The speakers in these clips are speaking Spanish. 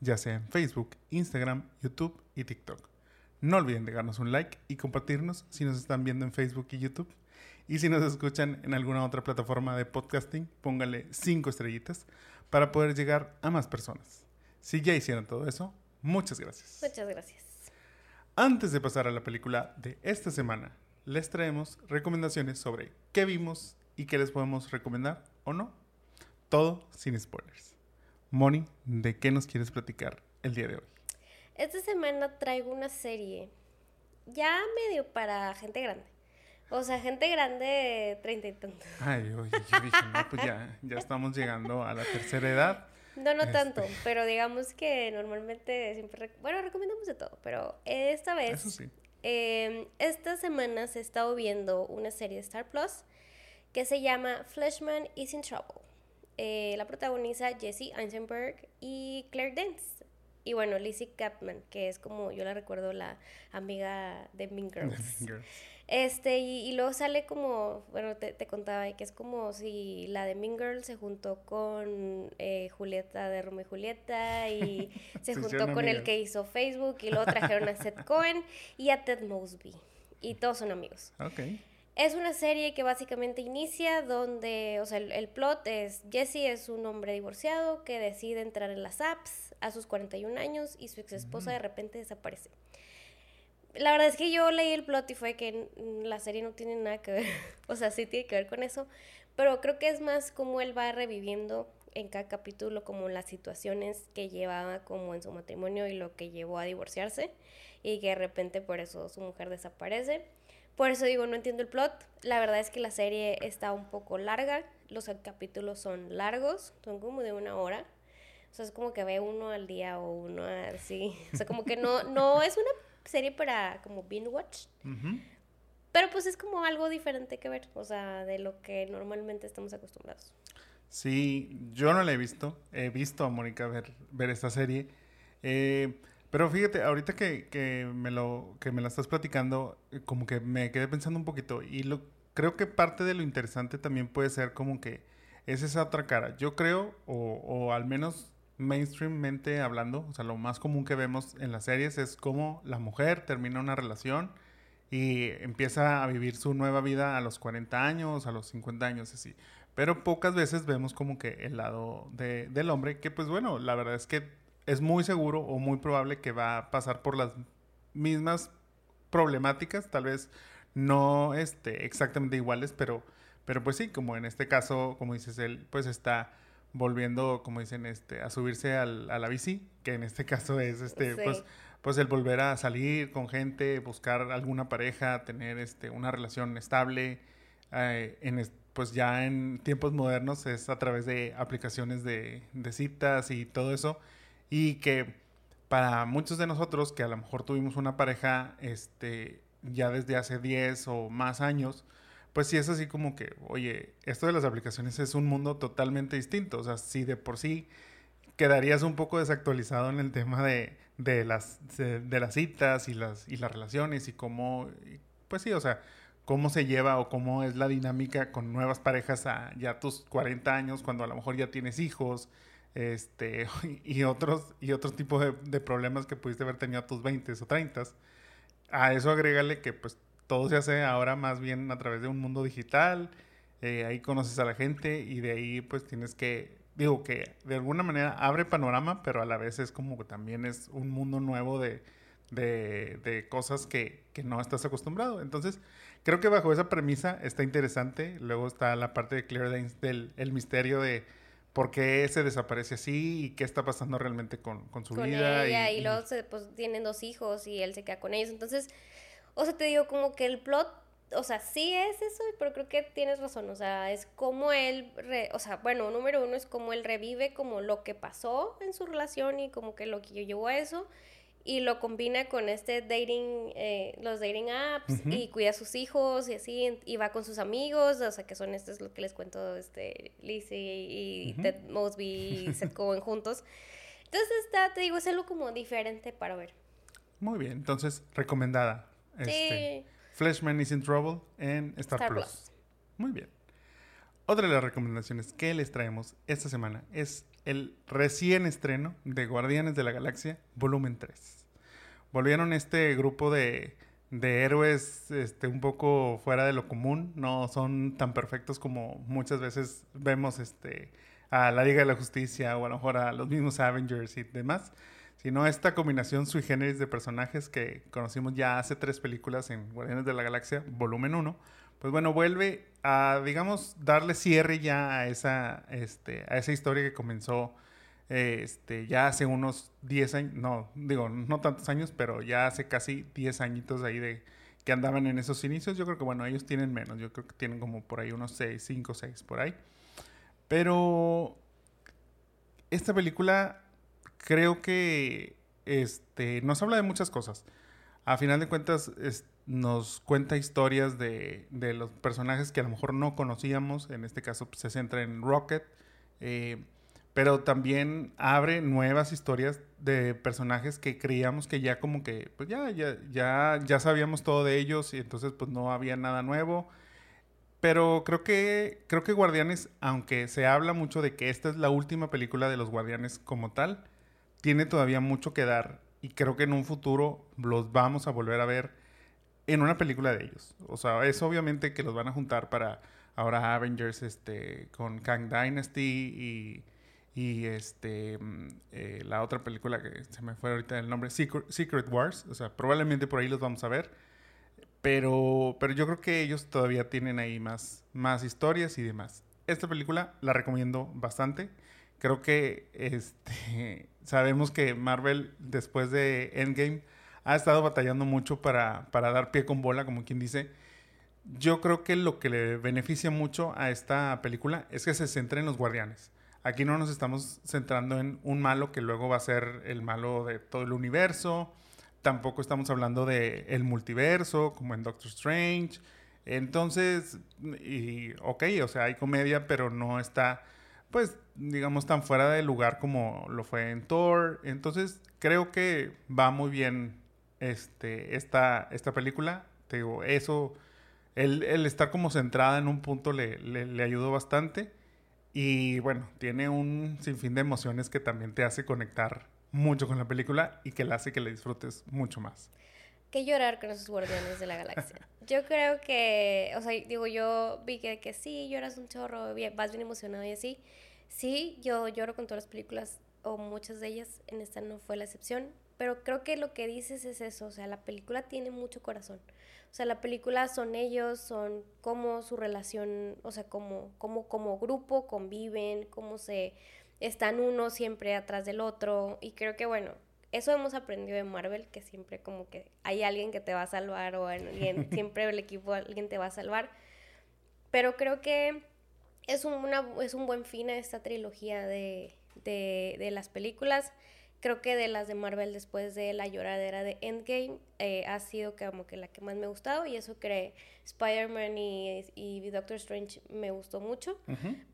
ya sea en Facebook, Instagram, YouTube y TikTok. No olviden dejarnos un like y compartirnos si nos están viendo en Facebook y YouTube. Y si nos escuchan en alguna otra plataforma de podcasting, póngale 5 estrellitas para poder llegar a más personas. Si ya hicieron todo eso, muchas gracias. Muchas gracias. Antes de pasar a la película de esta semana, les traemos recomendaciones sobre qué vimos y qué les podemos recomendar o no. Todo sin spoilers. Moni, ¿de qué nos quieres platicar el día de hoy? Esta semana traigo una serie ya medio para gente grande. O sea, gente grande de treinta y tantos. Ay, oye, yo dije, no, pues ya, ya estamos llegando a la tercera edad. No, no tanto, Este. pero digamos que normalmente siempre... Bueno, recomendamos de todo, pero esta vez... Eso sí. eh, esta semana se estado viendo una serie de Star Plus que se llama Fleshman is in Trouble. Eh, la protagoniza Jesse Eisenberg y Claire Dance. Y bueno, Lizzie Capman, que es como yo la recuerdo la amiga de Mean Girls. Girls. Este, y, y luego sale como, bueno, te, te contaba que es como si la de Mean Girls se juntó con eh, Julieta de Romeo y Julieta y se juntó con el que hizo Facebook y luego trajeron a Seth Cohen y a Ted Mosby. Y todos son amigos. Ok. Es una serie que básicamente inicia donde, o sea, el, el plot es Jesse es un hombre divorciado que decide entrar en las apps a sus 41 años y su ex esposa de repente desaparece. La verdad es que yo leí el plot y fue que la serie no tiene nada que ver, o sea, sí tiene que ver con eso, pero creo que es más como él va reviviendo en cada capítulo como las situaciones que llevaba como en su matrimonio y lo que llevó a divorciarse y que de repente por eso su mujer desaparece. Por eso digo, no entiendo el plot. La verdad es que la serie está un poco larga. Los capítulos son largos, son como de una hora. O sea, es como que ve uno al día o uno así. O sea, como que no, no es una serie para como binge watch. Pero pues es como algo diferente que ver. O sea, de lo que normalmente estamos acostumbrados. Sí, yo no la he visto. He visto a Mónica ver, ver esta serie. Eh, pero fíjate, ahorita que, que me lo, que me la estás platicando, eh, como que me quedé pensando un poquito. Y lo, creo que parte de lo interesante también puede ser como que es esa otra cara. Yo creo, o, al menos mainstreammente hablando, o sea, lo más común que vemos en las series es cómo la mujer termina una relación y empieza a vivir su nueva vida a los 40 años, a los 50 años, así. Pero pocas veces vemos como que el lado de- del hombre, que pues bueno, la verdad es que es muy seguro o muy probable que va a pasar por las mismas problemáticas, tal vez no este, exactamente iguales, pero, pero pues sí, como en este caso, como dices, él pues está volviendo, como dicen, este, a subirse al, a la bici, que en este caso es este, Sí. pues, pues el volver a salir con gente, buscar alguna pareja, tener este, una relación estable, eh, en es- pues ya en tiempos modernos es a través de aplicaciones de, de citas y todo eso, y que para muchos de nosotros que a lo mejor tuvimos una pareja este, ya desde hace 10 o más años, pues sí es así como que, oye, esto de las aplicaciones es un mundo totalmente distinto. O sea, si de por sí quedarías un poco desactualizado en el tema de, de las, de, las citas y las, y las relaciones y cómo, pues sí, o sea, cómo se lleva o cómo es la dinámica con nuevas parejas a ya tus 40 años, cuando a lo mejor ya tienes hijos, este, y otros, y otro tipo de, problemas que pudiste haber tenido a tus 20 o 30. A eso agrégale que pues todo se hace ahora más bien a través de un mundo digital, eh, ahí conoces a la gente y de ahí pues tienes que, digo que de alguna manera abre panorama, pero a la vez es como que también es un mundo nuevo de, de, de cosas que, que no estás acostumbrado. Entonces, creo que bajo esa premisa está interesante. Luego está la parte de Claire Danes del el misterio de por qué se desaparece así y qué está pasando realmente con, con su con vida. ella y, luego se, pues, tienen dos hijos y él se queda con ellos. Entonces, o sea, te digo como que el plot o sea, sí es eso, pero creo que tienes razón, o sea, es como él, o sea, bueno, número uno es como él revive como lo que pasó en su relación y como que lo que llevó a eso, y lo combina con este dating, eh, los dating apps, y cuida a sus hijos y así, y va con sus amigos, o sea, que son estos lo que les cuento, este, Lizzie y Ted Mosby y Seth Cohen juntos. Entonces está, te digo, es algo como diferente para ver. Muy bien, entonces, recomendada. Sí. Este, Fleshman is in Trouble en Star, Plus. Muy bien. Otra de las recomendaciones que les traemos esta semana es el recién estreno de Guardianes de la Galaxia, volumen 3. Volvieron este grupo de, de héroes este, un poco fuera de lo común, no son tan perfectos como muchas veces vemos este, a la Liga de la Justicia o a lo mejor a los mismos Avengers y demás sino esta combinación sui generis de personajes que conocimos ya hace tres películas en Guardianes de la Galaxia, volumen 1, pues bueno, vuelve a, digamos, darle cierre ya a esa, este, a esa historia que comenzó este, ya hace unos 10 años, no, digo, no tantos años, pero ya hace casi 10 añitos ahí de que andaban en esos inicios. Yo creo que, bueno, ellos tienen menos, yo creo que tienen como por ahí unos 6, 5, 6 por ahí. Pero esta película creo que este, nos habla de muchas cosas. A final de cuentas, nos cuenta historias de, los personajes que a lo mejor no conocíamos. En este caso, pues, se centra en Rocket. Eh, pero también abre nuevas historias de personajes que creíamos que ya como que, pues ya, ya, ya, ya sabíamos todo de ellos y entonces pues no había nada nuevo. Pero creo que, creo que Guardianes, aunque se habla mucho de que esta es la última película de los Guardianes como tal, tiene todavía mucho que dar y creo que en un futuro los vamos a volver a ver en una película de ellos. O sea, es obviamente que los van a juntar para ahora Avengers este, con Kang Dynasty y, y este, mm, eh, la otra película que se me fue ahorita el nombre, Secret, Wars. O sea, probablemente por ahí los vamos a ver. Pero, pero yo creo que ellos todavía tienen ahí más, más historias y demás. Esta película la recomiendo bastante. Creo que este, sabemos que Marvel, después de Endgame, ha estado batallando mucho para, para dar pie con bola, como quien dice. Yo creo que lo que le beneficia mucho a esta película es que se centra en los guardianes. Aquí no nos estamos centrando en un malo que luego va a ser el malo de todo el universo. Tampoco estamos hablando de el multiverso, como en Doctor Strange. Entonces, y, ok, o sea, hay comedia, pero no está pues, digamos, tan fuera de lugar como lo fue en Thor. Entonces, creo que va muy bien este, esta, esta película. Te digo, eso, el, estar como centrada en un punto le, le, ayudó bastante. Y bueno, tiene un sinfín de emociones que también te hace conectar mucho con la película y que la hace que la disfrutes mucho más. Que llorar con esos guardianes de la galaxia. Yo creo que, o sea, digo, yo vi que, que sí, lloras un chorro, vas bien emocionado y así. Sí, yo lloro con todas las películas, o muchas de ellas, en esta no fue la excepción, pero creo que lo que dices es eso, o sea, la película tiene mucho corazón. O sea, la película son ellos, son cómo su relación, o sea, cómo, cómo como grupo conviven, cómo se están uno siempre atrás del otro. Y creo que, bueno, eso hemos aprendido de Marvel, que siempre como que hay alguien que te va a salvar o alguien, siempre el equipo alguien te va a salvar. Pero creo que es un, es un buen fin a esta trilogía de, las películas. Creo que de las de Marvel después de la lloradera de Endgame eh, ha sido como que la que más me ha gustado y eso que Spider-Man y, y, Doctor Strange me gustó mucho,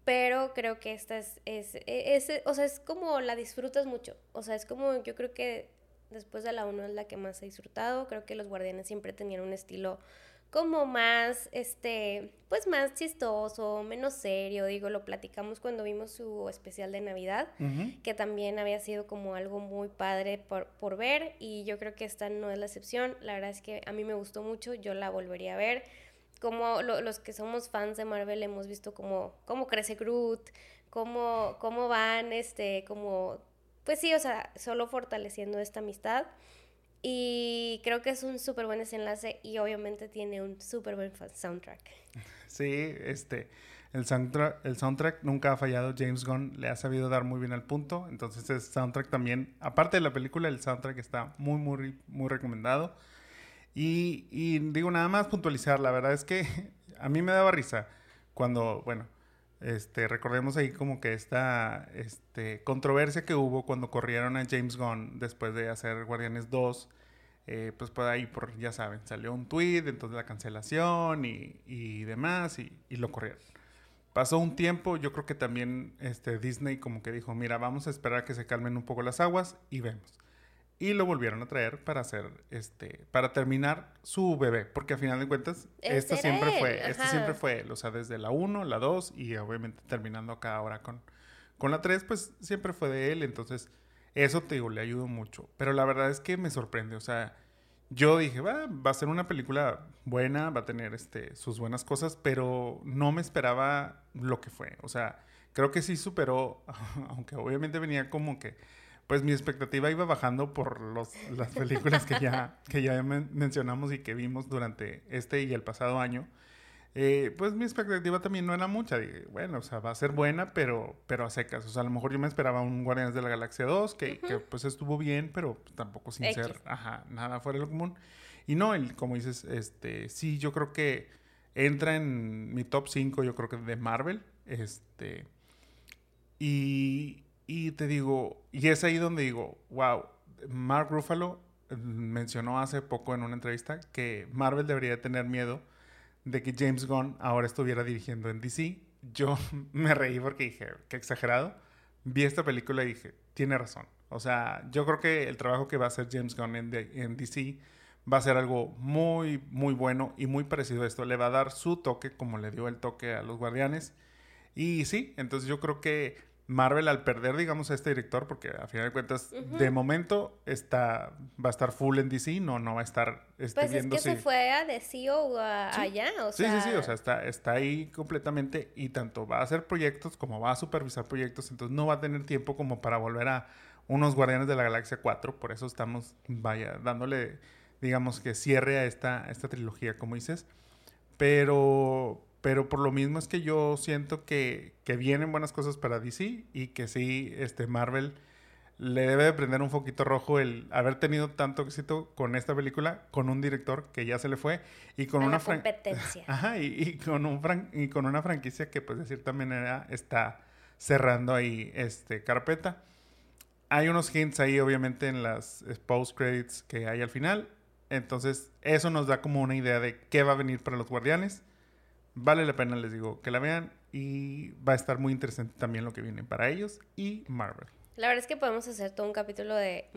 pero creo que esta es, es, es, o sea, es como la disfrutas mucho, o sea, es como yo creo que después de la 1 es la que más he disfrutado, creo que los Guardianes siempre tenían un estilo como más, este, pues más chistoso, menos serio, digo, lo platicamos cuando vimos su especial de Navidad, que también había sido como algo muy padre por, por, ver y yo creo que esta no es la excepción, la verdad es que a mí me gustó mucho, yo la volvería a ver, como los que somos fans de Marvel hemos visto como cómo crece Groot, cómo, cómo van, este, como, pues sí, o sea, solo fortaleciendo esta amistad. Y creo que es un súper buen desenlace y obviamente tiene un súper buen soundtrack. Sí, este, el soundtrack, el soundtrack nunca ha fallado. James Gunn le ha sabido dar muy bien al punto. Entonces, el soundtrack también, aparte de la película, el soundtrack está muy, muy, muy recomendado. Y, y digo, nada más puntualizar, la verdad es que a mí me daba risa cuando, bueno, este, recordemos ahí como que esta este, controversia que hubo cuando corrieron a James Gunn después de hacer Guardianes 2. Eh, pues por ahí, por, ya saben, salió un tweet, entonces la cancelación y, demás, y, y, lo corrieron. Pasó un tiempo, yo creo que también este, Disney como que dijo, mira, vamos a esperar a que se calmen un poco las aguas y vemos y lo volvieron a traer para hacer este para terminar su bebé porque a final de cuentas esto siempre fue este siempre fue él o sea desde la 1 la 2 y obviamente terminando acá ahora con con la 3 pues siempre fue de él entonces eso te digo le ayudó mucho pero la verdad es que me sorprende o sea yo dije va va a ser una película buena va a tener este sus buenas cosas pero no me esperaba lo que fue o sea creo que sí superó aunque obviamente venía como que pues mi expectativa iba bajando por los, las películas que ya, que ya mencionamos y que vimos durante este y el pasado año. Eh, pues mi expectativa también no era mucha. Dije, bueno, o sea, va a ser buena, pero, pero a secas. O sea, a lo mejor yo me esperaba un Guardianes de la Galaxia 2, que, que pues estuvo bien, pero tampoco sin ser, ajá, nada fuera de lo común. Y no, el, como dices, este, sí, yo creo que entra en mi top 5, yo creo que de Marvel. Este, y, y te digo, y es ahí donde digo, wow, Mark Ruffalo mm, mencionó hace poco en una entrevista que Marvel debería tener miedo de que James Gunn ahora estuviera dirigiendo en DC. Yo me reí porque dije, qué exagerado. Vi esta película y dije, tiene razón. O sea, yo creo que el trabajo que va a hacer James Gunn en, en DC va a ser algo muy, muy bueno y muy parecido a esto. Le va a dar su toque como le dio el toque a los Guardianes. Y sí, entonces yo creo que Marvel al perder, digamos, a este director, porque a final de cuentas, de momento está, va a estar full en DC, no, no va a estar este, Pues es que se fue a DC o allá, o sí, sea... Sí, sí, o sea, está, está ahí completamente y tanto va a hacer proyectos como va a supervisar proyectos, entonces no va a tener tiempo como para volver a unos Guardianes de la Galaxia 4, por eso estamos, vaya, dándole, digamos, que cierre a esta, esta trilogía, como dices, pero pero por lo mismo es que yo siento que, que, vienen buenas cosas para DC y que sí, este Marvel le debe de prender un foquito rojo el haber tenido tanto éxito con esta película, con un director que ya se le fue y con una competencia. Ajá, y, con un y con una franquicia que pues de cierta manera está cerrando ahí este carpeta. Hay unos hints ahí obviamente en las post credits que hay al final, entonces eso nos da como una idea de qué va a venir para los Guardianes Vale la pena, les digo, que la vean y va a estar muy interesante también lo que viene para ellos y Marvel. La verdad es que podemos hacer todo un capítulo de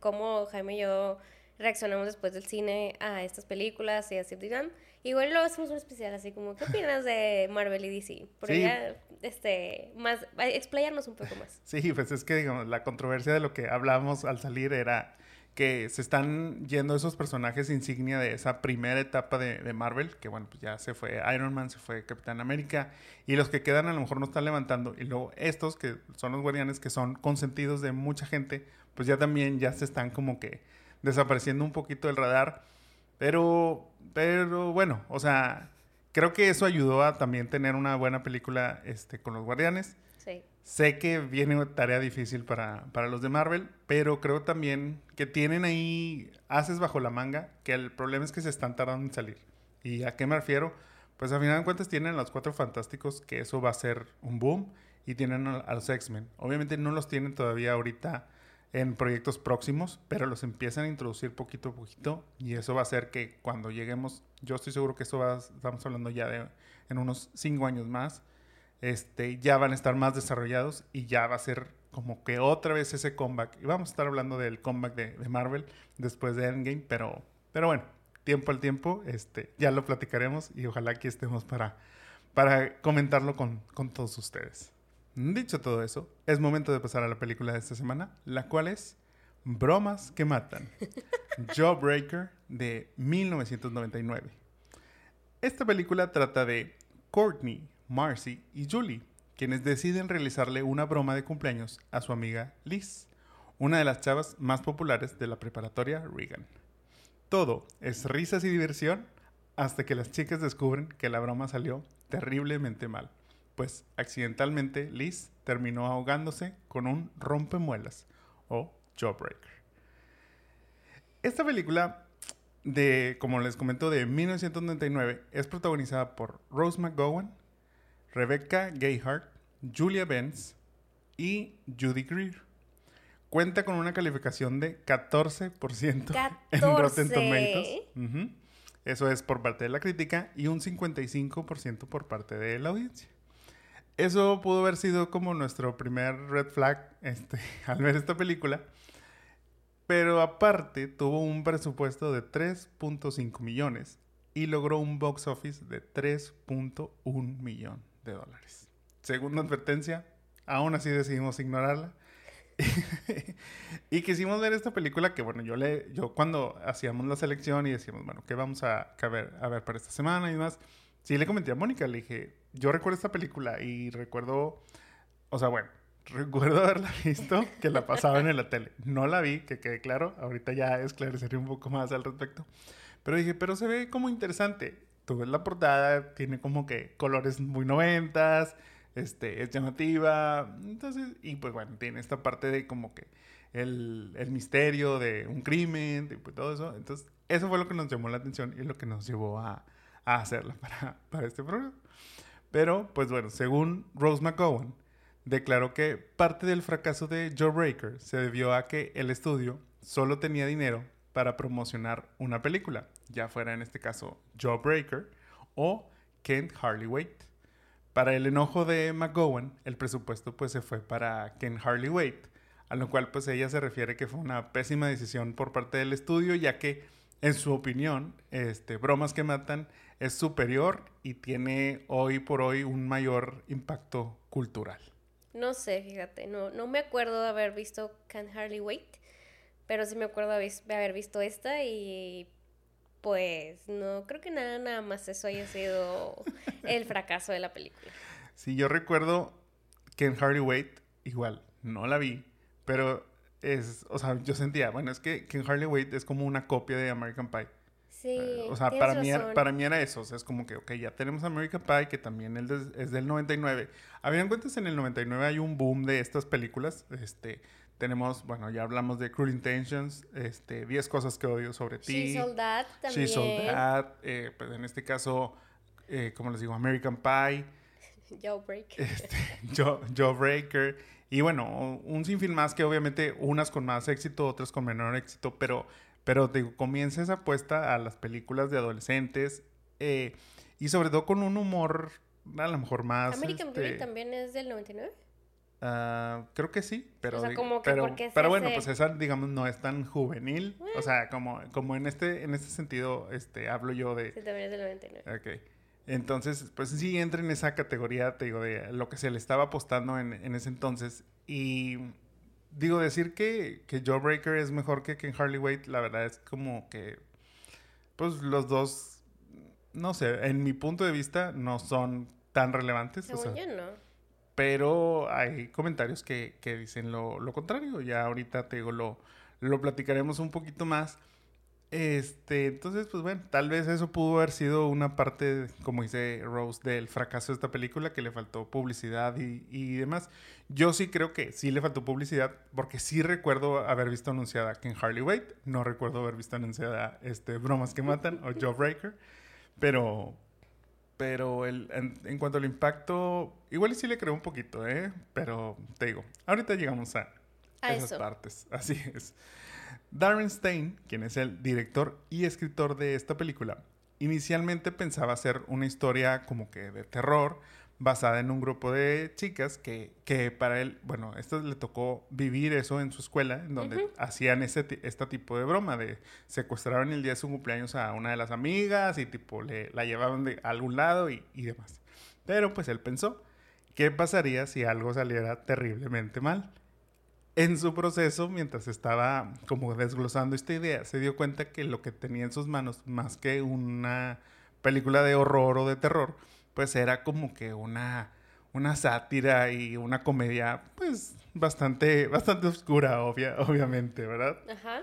cómo Jaime y yo reaccionamos después del cine a estas películas y así, dirán. Igual lo hacemos un especial así como, ¿qué opinas de Marvel y DC? Porque ya, este, más, explayarnos un poco más. Sí, pues es que, digamos, la controversia de lo que hablamos al salir era que se están yendo esos personajes insignia de esa primera etapa de, Marvel, que bueno, pues ya se fue Iron Man, se fue Capitán América, y los que quedan a lo mejor no están levantando, y luego estos que son los guardianes que son consentidos de mucha gente, pues ya también ya se están como que desapareciendo un poquito del radar, pero, pero bueno, o sea, creo que eso ayudó a también tener una buena película este, con los guardianes. Sé que viene una tarea difícil para, para, los de Marvel, pero creo también que tienen ahí haces bajo la manga, que el problema es que se están tardando en salir. ¿Y a qué me refiero? Pues a final de cuentas tienen a los Cuatro Fantásticos, que eso va a ser un boom, y tienen a los X-Men. Obviamente no los tienen todavía ahorita en proyectos próximos, pero los empiezan a introducir poquito a poquito, y eso va a hacer que cuando lleguemos, yo estoy seguro que eso va, estamos hablando ya de en unos cinco años más, este, ya van a estar más desarrollados y ya va a ser como que otra vez ese comeback. Y vamos a estar hablando del comeback de, Marvel después de Endgame, pero, pero bueno, tiempo al tiempo, este, ya lo platicaremos y ojalá aquí estemos para, para comentarlo con, con todos ustedes. Dicho todo eso, es momento de pasar a la película de esta semana, la cual es Bromas que Matan, Jawbreaker de 1999. Esta película trata de Courtney, Marcy y Julie, quienes deciden realizarle una broma de cumpleaños a su amiga Liz, una de las chavas más populares de la preparatoria Regan. Todo es risas y diversión hasta que las chicas descubren que la broma salió terriblemente mal, pues accidentalmente Liz terminó ahogándose con un rompemuelas o jawbreaker. Esta película de, como les comento, de 1999. Es protagonizada por Rose McGowan, Rebecca Gayhart, Julia Benz y Judy Greer. Cuenta con una calificación de 14%, en Rotten Tomatoes. Eso es por parte de la crítica y un 55% por parte de la audiencia. Eso pudo haber sido como nuestro primer red flag este, al ver esta película. Pero aparte tuvo un presupuesto de 3.5 millones y logró un box office de 3.1 millón de dólares. Segunda advertencia, aún así decidimos ignorarla. y quisimos ver esta película que, bueno, yo le, yo cuando hacíamos la selección y decíamos, bueno, ¿qué vamos a, ver, a ver para esta semana y demás? Sí, le comenté a Mónica, le dije, yo recuerdo esta película y recuerdo, o sea, bueno, recuerdo haberla visto, que la pasaba en la tele. No la vi, que quede claro, ahorita ya esclareceré un poco más al respecto. Pero dije, pero se ve como interesante. Tú ves la portada, tiene como que colores muy noventas, este, es llamativa. Entonces, y pues bueno, tiene esta parte de como que el, el misterio de un crimen, y pues todo eso. Entonces, eso fue lo que nos llamó la atención y lo que nos llevó a, a hacerla para, para este programa. Pero, pues bueno, según Rose McGowan, declaró que parte del fracaso de Joe Breaker se debió a que el estudio solo tenía dinero para promocionar una película, ya fuera en este caso Joe Breaker o Kent Harley Waite. Para el enojo de McGowan, el presupuesto pues se fue para Ken Harley Waite, a lo cual pues ella se refiere que fue una pésima decisión por parte del estudio, ya que en su opinión, este, Bromas que Matan es superior y tiene hoy por hoy un mayor impacto cultural. No sé, fíjate, no, no me acuerdo de haber visto Can Harley Wait, pero sí me acuerdo de haber visto esta y pues no creo que nada, nada más eso haya sido el fracaso de la película. Sí, yo recuerdo que en Harley Wait, igual, no la vi, pero es, o sea, yo sentía, bueno, es que, que en Harley Wait es como una copia de American Pie. Sí. o sea, para mí, era, para mí era eso. O sea, es como que, ok, ya tenemos American Pie, que también es del 99. Habían cuentas en el 99 hay un boom de estas películas. Este, tenemos, bueno, ya hablamos de Cruel Intentions, este, 10 cosas que odio sobre ti. She Sold That también. She Sold That, eh, pues en este caso, eh, como les digo, American Pie. Jawbreaker. Este, Jawbreaker. Y bueno, un sinfín más que obviamente unas con más éxito, otras con menor éxito, pero, pero digo, comienza esa apuesta a las películas de adolescentes eh, y sobre todo con un humor a lo mejor más... American este, también es del 99. Uh, creo que sí, pero, pero, pero bueno, pues esa, digamos, no es tan juvenil. O sea, como, como en este, en este sentido, este, hablo yo de. Sí, también es del 99. Ok. Entonces, pues sí entra en esa categoría, te digo, de lo que se le estaba apostando en, en ese entonces. Y digo, decir que, que Joe Breaker es mejor que Ken Harley Wait, la verdad es como que, pues los dos, no sé, en mi punto de vista, no son tan relevantes. Según yo no pero hay comentarios que, que dicen lo, lo, contrario. Ya ahorita te digo, lo, lo platicaremos un poquito más. Este, entonces, pues bueno, tal vez eso pudo haber sido una parte, como dice Rose, del fracaso de esta película, que le faltó publicidad y, y demás. Yo sí creo que sí le faltó publicidad, porque sí recuerdo haber visto anunciada Ken Harley Wait, no recuerdo haber visto anunciada este, Bromas que Matan o Joe Breaker, pero, pero el, en, cuanto al impacto, igual sí le creo un poquito, ¿eh? Pero te digo, ahorita llegamos a, esas partes. Así es. Darren Stein, quien es el director y escritor de esta película, inicialmente pensaba hacer una historia como que de terror, basada en un grupo de chicas que, que para él, bueno, esto le tocó vivir eso en su escuela, en donde hacían ese este tipo de broma, de secuestraron el día de su cumpleaños a una de las amigas y tipo le, la llevaban de algún lado y, y demás. Pero pues él pensó, ¿qué pasaría si algo saliera terriblemente mal? En su proceso, mientras estaba como desglosando esta idea, se dio cuenta que lo que tenía en sus manos, más que una película de horror o de terror, pues era como que una, una sátira y una comedia, pues bastante, bastante oscura, obvia, obviamente, ¿verdad? Ajá.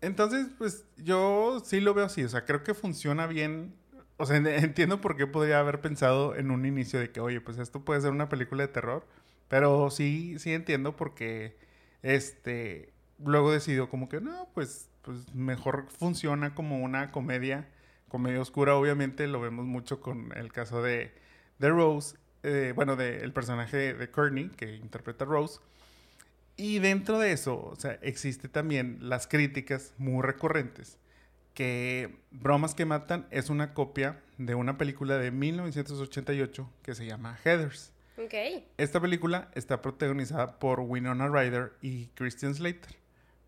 Entonces, pues yo sí lo veo así, o sea, creo que funciona bien. O sea, entiendo por qué podría haber pensado en un inicio de que, oye, pues esto puede ser una película de terror, pero sí, sí entiendo porque, este, luego decidió como que, no, pues pues mejor funciona como una comedia, comedia oscura, obviamente lo vemos mucho con el caso de, de Rose, eh, bueno, del personaje de Courtney, que interpreta Rose. Y dentro de eso, o sea, existe también las críticas muy recurrentes, que Bromas que Matan es una copia de una película de 1988 que se llama Heathers. Ok. Esta película está protagonizada por Winona Ryder y Christian Slater.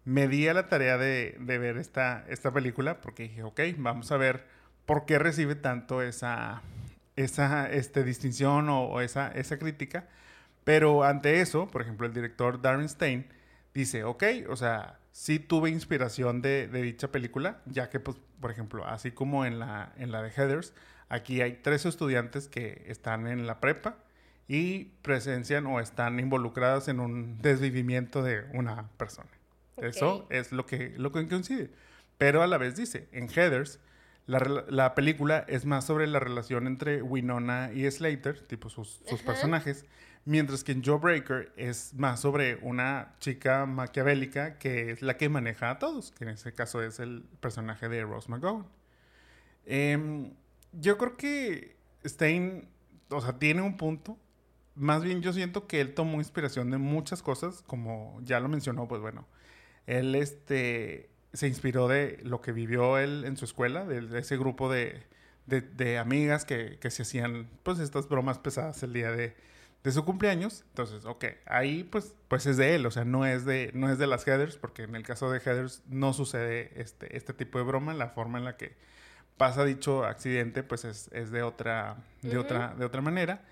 Me di a la tarea de, de ver esta, esta película porque dije, ok, vamos a ver por qué recibe tanto esa, esa este, distinción o, o esa, esa crítica. Pero ante eso, por ejemplo, el director Darren Stein dice, ok, o sea, sí tuve inspiración de, de dicha película, ya que, pues, por ejemplo, así como en la, en la de Heathers, aquí hay tres estudiantes que están en la prepa y presencian o están involucrados en un desvivimiento de una persona. Eso es lo que, lo que coincide. Pero a la vez dice, en Heathers, la, película es más sobre la relación entre Winona y Slater, tipo sus, sus personajes, mientras que en Jawbreaker es más sobre una chica maquiavélica que es la que maneja a todos, que en ese caso es el personaje de Rose McGowan. Em, yo creo que Stein, o sea, tiene un punto. Más bien yo siento que él tomó inspiración de muchas cosas, como ya lo mencionó, pues bueno, él este, se inspiró de lo que vivió él en su escuela, de, de ese grupo de, de- de amigas que, que se hacían pues estas bromas pesadas el día de, de su cumpleaños. Entonces, ok, ahí pues, pues es de él, o sea, no es de, no es de las Heathers, porque en el caso de Heathers no sucede este, este tipo de broma, la forma en la que pasa dicho accidente pues es, es de, otra, de, otra, de otra manera.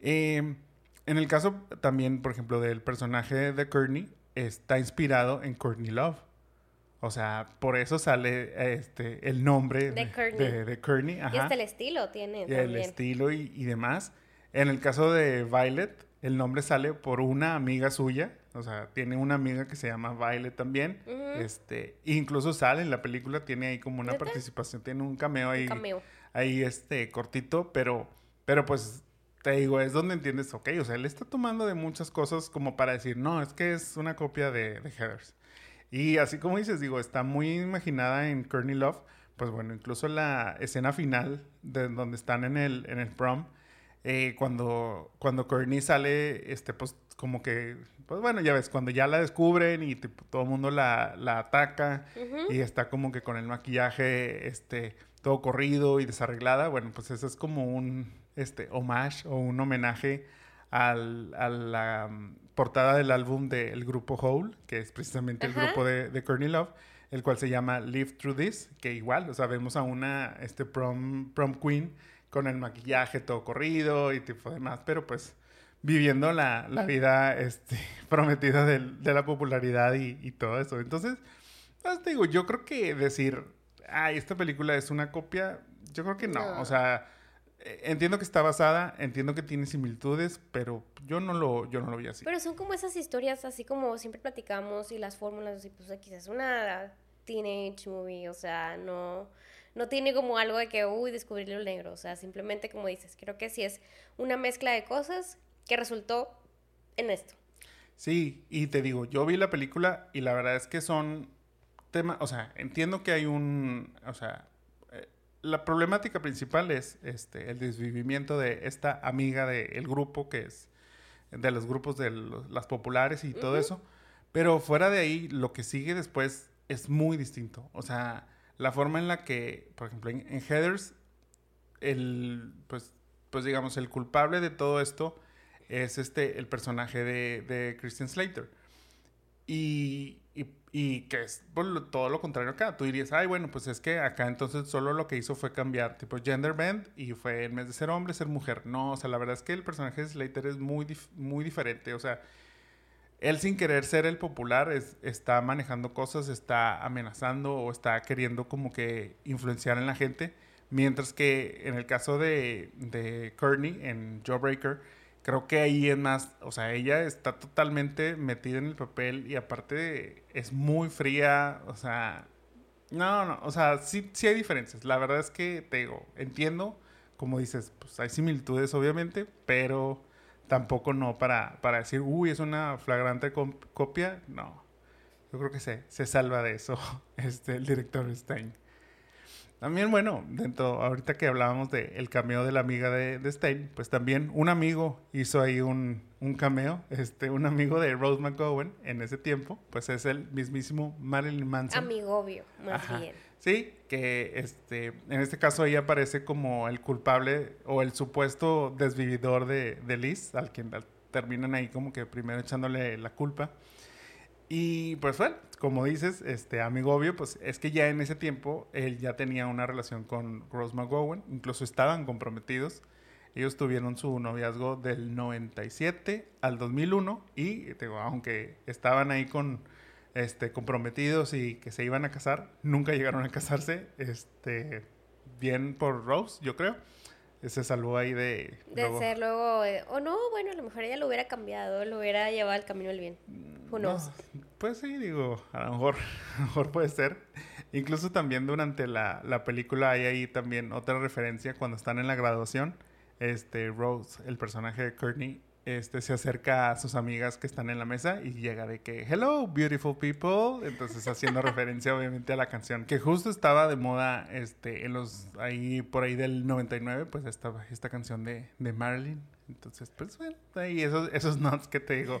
Eh, en el caso también, por ejemplo, del personaje de Courtney, está inspirado en Courtney Love. O sea, por eso sale este, el nombre De de Courtney, Y ajá, hasta el estilo tiene y el también. estilo y, y demás. En el caso de Violet, el nombre sale por una amiga suya. O sea, tiene una amiga que se llama Violet también. Este, incluso sale en la película, tiene ahí como una ¿Neta? participación, tiene un cameo ahí Un cameo. ahí este cortito, pero, pero pues te digo, es donde entiendes, ok, o sea, él está tomando de muchas cosas como para decir, no, es que es una copia de, de Heathers. Y así como dices, digo, está muy imaginada en Courtney Love, pues bueno, incluso la escena final de donde están en el, en el prom, eh, cuando, cuando Courtney sale, este, pues como que, pues bueno, ya ves, cuando ya la descubren y tipo, todo el mundo la, la ataca, y está como que con el maquillaje este todo corrido y desarreglada bueno pues eso es como un este homage o un homenaje al- a la portada del álbum del grupo Hole que es precisamente el grupo de, de Courtney Love el cual se llama Live Through This que igual o sea vemos a una este prom prom queen con el maquillaje todo corrido y tipo demás pero pues viviendo la, la vida este, prometida de la popularidad y, y todo eso entonces pues te digo, yo creo que decir, ay, esta película es una copia, yo creo que no. No. O sea, entiendo que está basada, entiendo que tiene similitudes, pero yo no lo, yo no lo vi así. Pero son como esas historias, así como siempre platicamos y las fórmulas, y pues X es una teenage movie, o sea, no, no tiene como algo de que, uy, descubrir el negro, o sea, simplemente como dices, creo que sí es una mezcla de cosas que resultó en esto. Sí, y te digo, yo vi la película y la verdad es que son temas, o sea, entiendo que hay un, o sea, eh, la problemática principal es este, el desvivimiento de esta amiga del grupo que es de los grupos de los- las populares y todo eso, pero fuera de ahí, lo que sigue después es muy distinto, o sea, la forma en la que, por ejemplo, en, en Heathers, el, pues, pues digamos, el culpable de todo esto es este, el personaje de, de Christian Slater. Y, y, y que es lo- todo lo contrario acá. Tú dirías, ay, bueno, pues es que acá entonces solo lo que hizo fue cambiar tipo gender bend y fue en vez de ser hombre, ser mujer. No, o sea, la verdad es que el personaje de Slater es muy, dif- muy diferente. O sea, él sin querer ser el popular es- está manejando cosas, está amenazando o está queriendo como que influenciar en la gente. Mientras que en el caso de, de Courtney en Jawbreaker, creo que ahí es más, o sea, ella está totalmente metida en el papel y aparte es muy fría, o sea, no, no, o sea, sí, sí hay diferencias. La verdad es que te digo, entiendo, como dices, pues hay similitudes obviamente, pero tampoco no para, para decir, uy, es una flagrante copia, no. yo creo que se, se salva de eso este, el director Stein. También, bueno, dentro, ahorita que hablábamos del el cameo de la amiga de, de, Stein, pues también un amigo hizo ahí un, un, cameo, este, un amigo de Rose McGowan en ese tiempo, pues es el mismísimo Marilyn Manson. Amigo obvio, más bien. Sí, que este, en este caso ella aparece como el culpable o el supuesto desvividor de, de Liz, al quien terminan ahí como que primero echándole la culpa. Y pues bueno, como dices, este amigo obvio, pues es que ya en ese tiempo él ya tenía una relación con Rose McGowan, incluso estaban comprometidos. Ellos tuvieron su noviazgo del 97 al 2001 y digo, aunque estaban ahí con este comprometidos y que se iban a casar, nunca llegaron a casarse, este bien por Rose, yo creo se salvó ahí de... De ser luego... Eh, o no, bueno, a lo mejor ella lo hubiera cambiado, lo hubiera llevado al camino del bien. Who knows? Pues sí, digo, a lo mejor, mejor puede ser. Incluso también durante la, la película hay ahí también otra referencia cuando están en la graduación. Este, Rose, el personaje de Courtney, este, se acerca a sus amigas que están en la mesa y llega de que, hello, beautiful people. Entonces, haciendo referencia obviamente a la canción que justo estaba de moda este, en los, ahí por ahí del 99, pues estaba esta canción de, de Marilyn. Entonces, pues bueno, ahí esos, esos notes que te digo,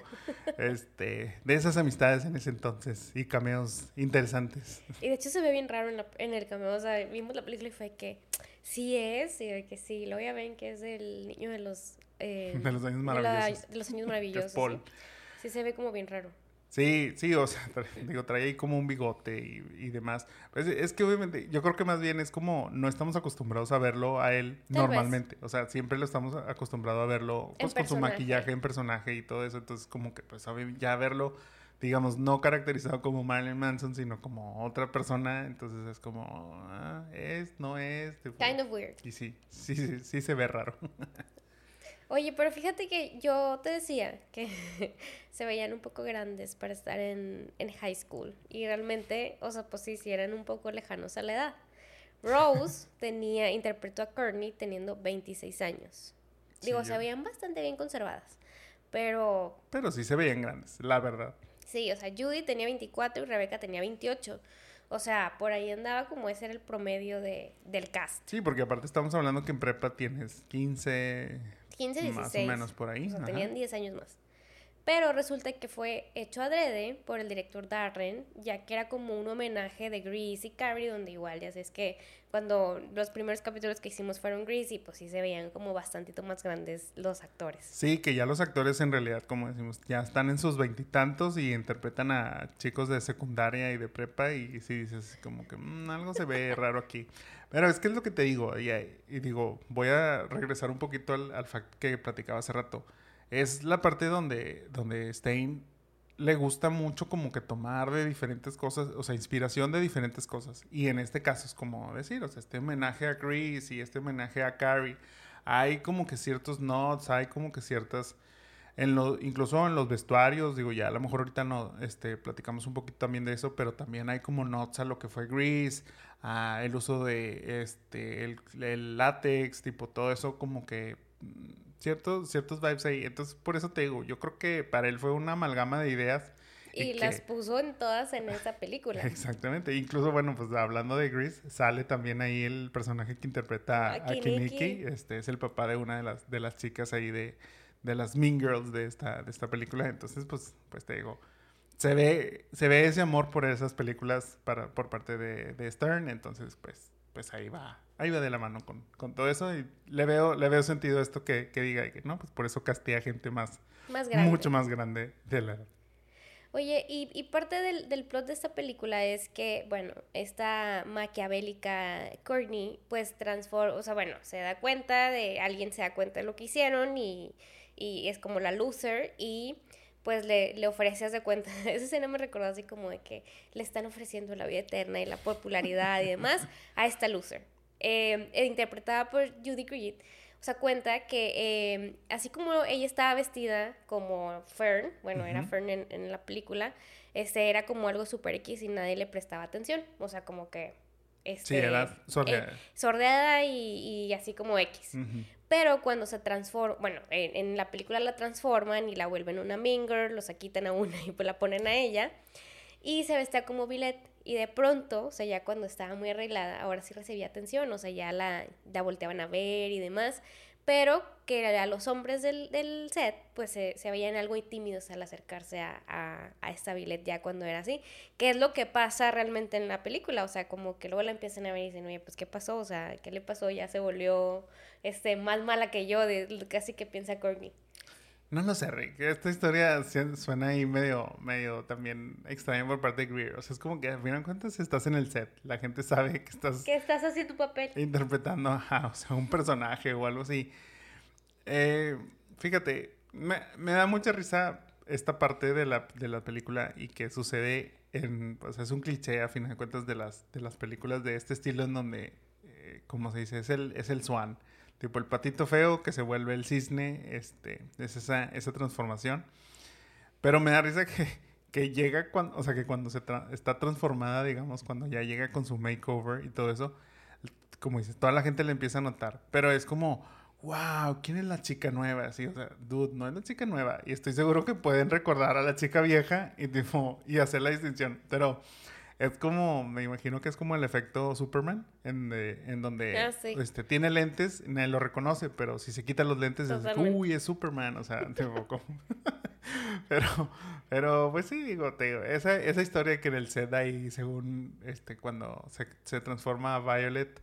este, de esas amistades en ese entonces y cameos interesantes. Y de hecho se ve bien raro en, la, en el cameo, o sea, vimos la película y fue que sí es, y de que sí, luego ya ven que es el niño de los eh, de los años maravillosos. De, los años maravillosos. ¿sí? se ve como bien raro. Sí, sí, o sea, digo, trae ahí como un bigote y, demás. Pues es que obviamente, yo creo que más bien es como no estamos acostumbrados a verlo a él normalmente. O sea, siempre lo estamos acostumbrados a verlo pues, con su maquillaje en personaje y todo eso. Entonces, como que pues ya verlo, digamos, no caracterizado como Marilyn Manson, sino como otra persona. Entonces es como, ah, es, no es. Kind of weird. Y sí, sí, sí, sí se ve raro. Oye, pero fíjate que yo te decía que se veían un poco grandes para estar en, en, high school. Y realmente, o sea, pues sí, sí eran un poco lejanos a la edad. Rose tenía, interpretó a Courtney teniendo 26 años. Digo, se veían bastante bien conservadas. Pero. Pero sí se veían grandes, la verdad. Sí, o sea, Judy tenía 24 y Rebecca tenía 28. O sea, por ahí andaba como ese era el promedio de, del cast. Sí, porque aparte estamos hablando que en prepa tienes 15, 15, 16. Más o menos por ahí. O sea, tenían 10 años más. Pero resulta que fue hecho adrede por el director Darren, ya que era como un homenaje de Grease y Carrie, donde igual ya sabes que cuando los primeros capítulos que hicimos fueron Grease y pues sí se veían como bastantito más grandes los actores. Sí, que ya los actores en realidad, como decimos, ya están en sus veintitantos y, interpretan a chicos de secundaria y de prepa y sí dices como que mm, algo se ve raro aquí. Pero es que es lo que te digo, y, y digo, voy a regresar un poquito al, al fact que platicaba hace rato. Es la parte donde, donde Stein le gusta mucho como que tomar de diferentes cosas, o sea, inspiración de diferentes cosas. Y en este caso es como decir, o sea, este homenaje a Chris y este homenaje a Carrie, hay como que ciertos nods, hay como que ciertas, en lo, incluso en los vestuarios, digo, ya a lo mejor ahorita no, este, platicamos un poquito también de eso, pero también hay como nods a lo que fue Grease, a el uso de, este, el, el látex, tipo, todo eso como que ciertos, ciertos vibes ahí. Entonces, por eso te digo, yo creo que para él fue una amalgama de ideas. Y, las puso en todas en esa película. Exactamente. Incluso, bueno, pues hablando de Grease, sale también ahí el personaje que interpreta a, Kiniki. Este es el papá de una de las, de las chicas ahí de, de las Mean Girls de esta, de esta película. Entonces, pues, pues te digo, se ve, se ve ese amor por esas películas para, por parte de, de Stern. Entonces, pues, pues ahí va, ahí va de la mano con, con todo eso y le veo, le veo sentido esto que, que diga que no, pues por eso castea gente más, más grande. mucho más grande de la Oye, y, y parte del, del, plot de esta película es que, bueno, esta maquiavélica Courtney, pues transforma, o sea, bueno, se da cuenta de, alguien se da cuenta de lo que hicieron y, y es como la loser y pues le, le ofrece, de cuenta, esa escena me recordó así como de que le están ofreciendo la vida eterna y la popularidad y demás a esta loser, eh, interpretada por Judy Greer. O sea, cuenta que em, así como ella estaba vestida como Fern, bueno, era Fern en, en, la película, este era como algo super X y nadie le prestaba atención. O sea, como que... Este, sí, era sordeada. Eh, sordeada y, y, así como X. Pero cuando se transforma, bueno, en, la película la transforman y la vuelven una minger, los quitan a una y pues la ponen a ella. y se vestía como Billet. Y de pronto, o sea, ya cuando estaba muy arreglada, ahora sí recibía atención, o sea, ya la, la volteaban a ver y demás pero que a los hombres del, del set pues se, se, veían algo tímidos al acercarse a, a, a, esta Billet ya cuando era así, que es lo que pasa realmente en la película, o sea, como que luego la empiezan a ver y dicen, oye, pues ¿qué pasó? O sea, ¿qué le pasó? Ya se volvió este, más mala que yo, de, casi que piensa Courtney. No lo sé, Rick. Esta historia suena ahí medio, medio también extraña por parte de Greer. O sea, es como que al final de cuentas estás en el set. La gente sabe que estás... Que estás haciendo tu papel. Interpretando a o sea, un personaje o algo así. Eh, fíjate, me, me, da mucha risa esta parte de la, de la película y que sucede en... Pues es un cliché a final de cuentas de las, de las películas de este estilo en donde, eh, como se dice, es el, es el swan Tipo el patito feo que se vuelve el cisne, este, es esa, esa transformación. Pero me da risa que, que llega cuando, o sea, que cuando se está transformada, digamos, cuando ya llega con su makeover y todo eso, como dices, toda la gente le empieza a notar. Pero es como, wow, ¿quién es la chica nueva? Así, o sea, dude, no es la chica nueva. Y estoy seguro que pueden recordar a la chica vieja y, tipo, y hacer la distinción. Pero es como, me imagino que es como el efecto Superman, en, en donde ah, sí. este, tiene lentes, nadie lo reconoce, pero si se quita los lentes, es, uy, es Superman, o sea, tipo, pero, pero, pues sí, digo, te digo, esa, esa historia que en el set ahí, según, este, cuando se, se transforma a Violet,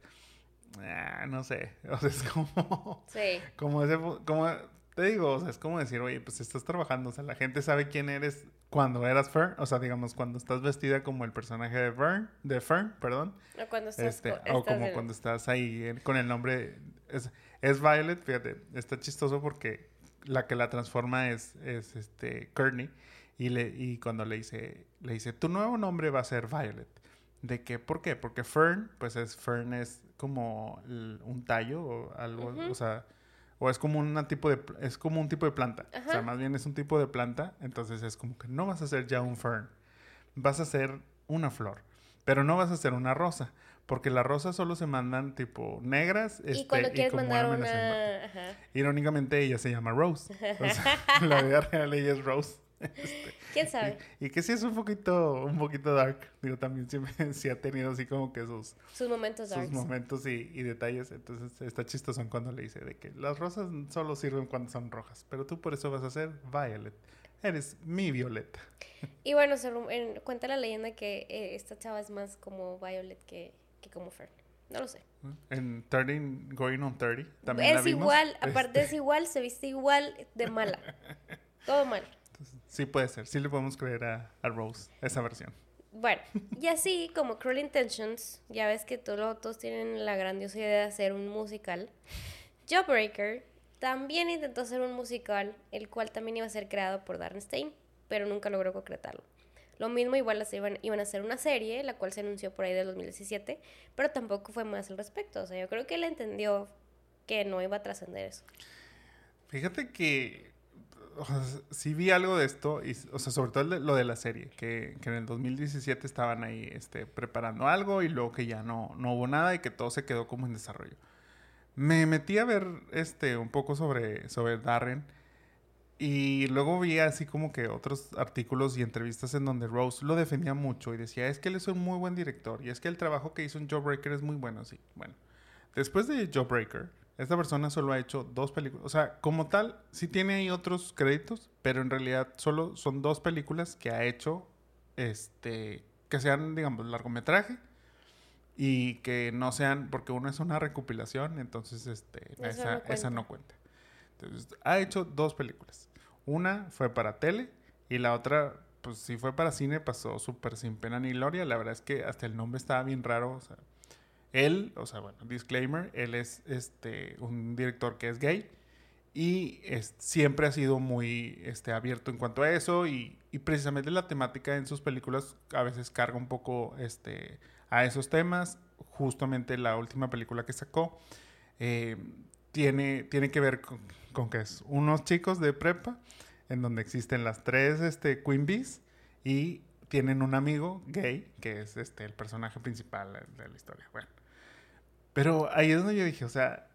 ah, no sé, o sea, es como, sí. como ese, como, te digo, o sea, es como decir, oye, pues estás trabajando, o sea, la gente sabe quién eres cuando eras Fern, o sea, digamos, cuando estás vestida como el personaje de Fern, de Fern, perdón. O cuando estás, este, estás o como en... cuando estás ahí con el nombre, es, es Violet, fíjate, está chistoso porque la que la transforma es, es este, Courtney, y, le, y cuando le dice, le dice, tu nuevo nombre va a ser Violet. ¿De qué? ¿Por qué? Porque Fern, pues es, Fern es como un tallo o algo, uh -huh. o sea o es como una tipo de es como un tipo de planta Ajá. o sea más bien es un tipo de planta entonces es como que no vas a hacer ya un fern vas a hacer una flor pero no vas a hacer una rosa porque las rosas solo se mandan tipo negras y este, cuando quieres y como mandar una Ajá. irónicamente ella se llama Rose o sea, la vida real ella es Rose este, quién sabe y, y, que sí es un poquito un poquito dark. Digo también siempre sí ha tenido así como que sus sus momentos sus darks. momentos y, y, detalles. Entonces está chistoso cuando le dice de que las rosas solo sirven cuando son rojas pero tú por eso vas a ser violet. Eres mi violeta. Y bueno se, en, cuenta la leyenda que eh, esta chava es más como violet que, que como fern. No lo sé. En 30 Going on 30 también Es igual, aparte este... es igual, se viste igual de mala. Todo mal. Sí puede ser, sí le podemos creer a, a Rose esa versión. Bueno, y así como Cruel Intentions, ya ves que todo, todos tienen la grandiosa idea de hacer un musical. Jawbreaker también intentó hacer un musical, el cual también iba a ser creado por Darren Stein, pero nunca logró concretarlo. Lo mismo, igual iban, iban a hacer una serie, la cual se anunció por ahí del 2017, pero tampoco fue más al respecto. O sea, yo creo que él entendió que no iba a trascender eso. Fíjate que o sea, sí vi algo de esto, y, o sea, sobre todo lo de la serie, que, que, en el 2017 estaban ahí este, preparando algo y luego que ya no, no hubo nada y que todo se quedó como en desarrollo. Me metí a ver este, un poco sobre, sobre Darren y luego vi así como que otros artículos y entrevistas en donde Rose lo defendía mucho y decía, es que él es un muy buen director y es que el trabajo que hizo en Jawbreaker es muy bueno, sí. Bueno, después de Jawbreaker, esta persona solo ha hecho dos películas. O sea, como tal, sí tiene ahí otros créditos, pero en realidad solo son dos películas que ha hecho, este, que sean, digamos, largometraje y que no sean, porque uno es una recopilación, entonces, este, esa, no cuenta. esa no cuenta. Entonces, ha hecho dos películas. Una fue para tele y la otra, pues sí fue para cine, pasó súper sin pena ni gloria. La verdad es que hasta el nombre estaba bien raro, o sea, él, o sea, bueno, disclaimer, él es este, un director que es gay y es, siempre ha sido muy este, abierto en cuanto a eso y, y, precisamente la temática en sus películas a veces carga un poco este, a esos temas. Justamente la última película que sacó eh, tiene, tiene que ver con, con, que es unos chicos de prepa en donde existen las tres este, Queen Bees y tienen un amigo gay que es este, el personaje principal de la historia. Bueno. Pero ahí es donde yo dije, o sea,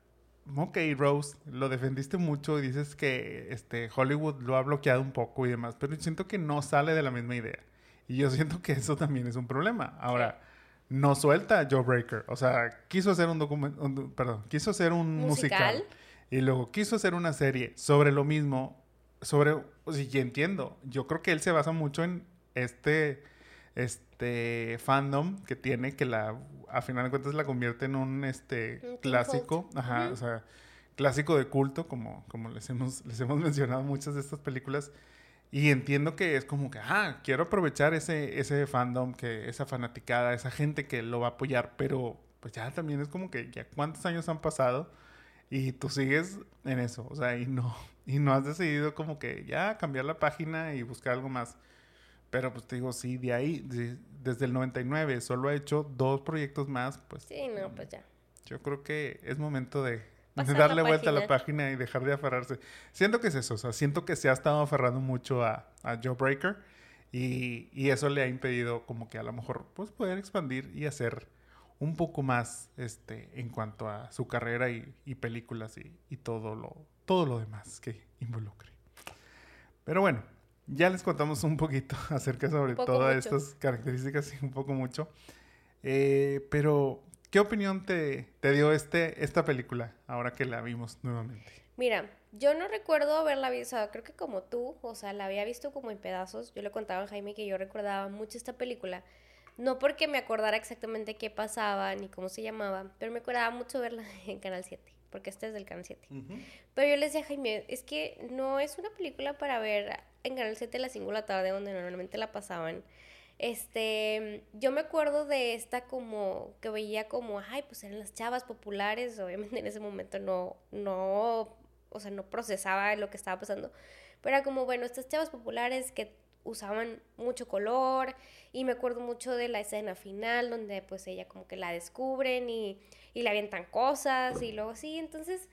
ok, Rose, lo defendiste mucho y dices que este, Hollywood lo ha bloqueado un poco y demás, pero siento que no sale de la misma idea. Y yo siento que eso también es un problema. Ahora, no suelta a Joe Breaker. O sea, quiso hacer un documento, perdón, quiso hacer un musical. y luego quiso hacer una serie sobre lo mismo, sobre, o sea, y entiendo, yo creo que él se basa mucho en este, este fandom que tiene que la, a final de cuentas la convierte en un, este, clásico, ajá, o sea, clásico de culto, como, como les, hemos, les hemos mencionado muchas de estas películas. Y entiendo que es como que, ah, quiero aprovechar ese, ese fandom, que esa fanaticada, esa gente que lo va a apoyar, pero pues ya también es como que ya cuántos años han pasado y tú sigues en eso, o sea, y no, y no has decidido como que ya cambiar la página y buscar algo más. Pero pues te digo, sí, de ahí, desde el 99, solo ha hecho dos proyectos más, pues. Sí, no, pues ya. Yo creo que es momento de, darle vuelta a la página y dejar de aferrarse. Siento que es eso, o sea, siento que se ha estado aferrando mucho a, a Joe Breaker y, y, eso le ha impedido como que a lo mejor pues poder expandir y hacer un poco más este en cuanto a su carrera y, y películas y, y, todo lo todo lo demás que involucre. Pero bueno, ya les contamos un poquito acerca sobre todas estas características y un poco mucho. Eh, pero ¿Qué opinión te, te, dio este, esta película ahora que la vimos nuevamente? Mira, yo no recuerdo haberla visto, creo que como tú, o sea, la había visto como en pedazos. Yo le contaba a Jaime que yo recordaba mucho esta película. No porque me acordara exactamente qué pasaba ni cómo se llamaba, pero me acordaba mucho verla en Canal 7, porque este es del Canal 7. Pero yo le decía a Jaime, es que no es una película para ver en Canal 7 a las 5 de la tarde, donde normalmente la pasaban. Este, yo me acuerdo de esta como, que veía como, ay, pues eran las chavas populares, obviamente en ese momento no, no, o sea, no procesaba lo que estaba pasando, pero era como, bueno, estas chavas populares que usaban mucho color y me acuerdo mucho de la escena final donde pues ella como que la descubren y, y le avientan cosas y luego así, entonces,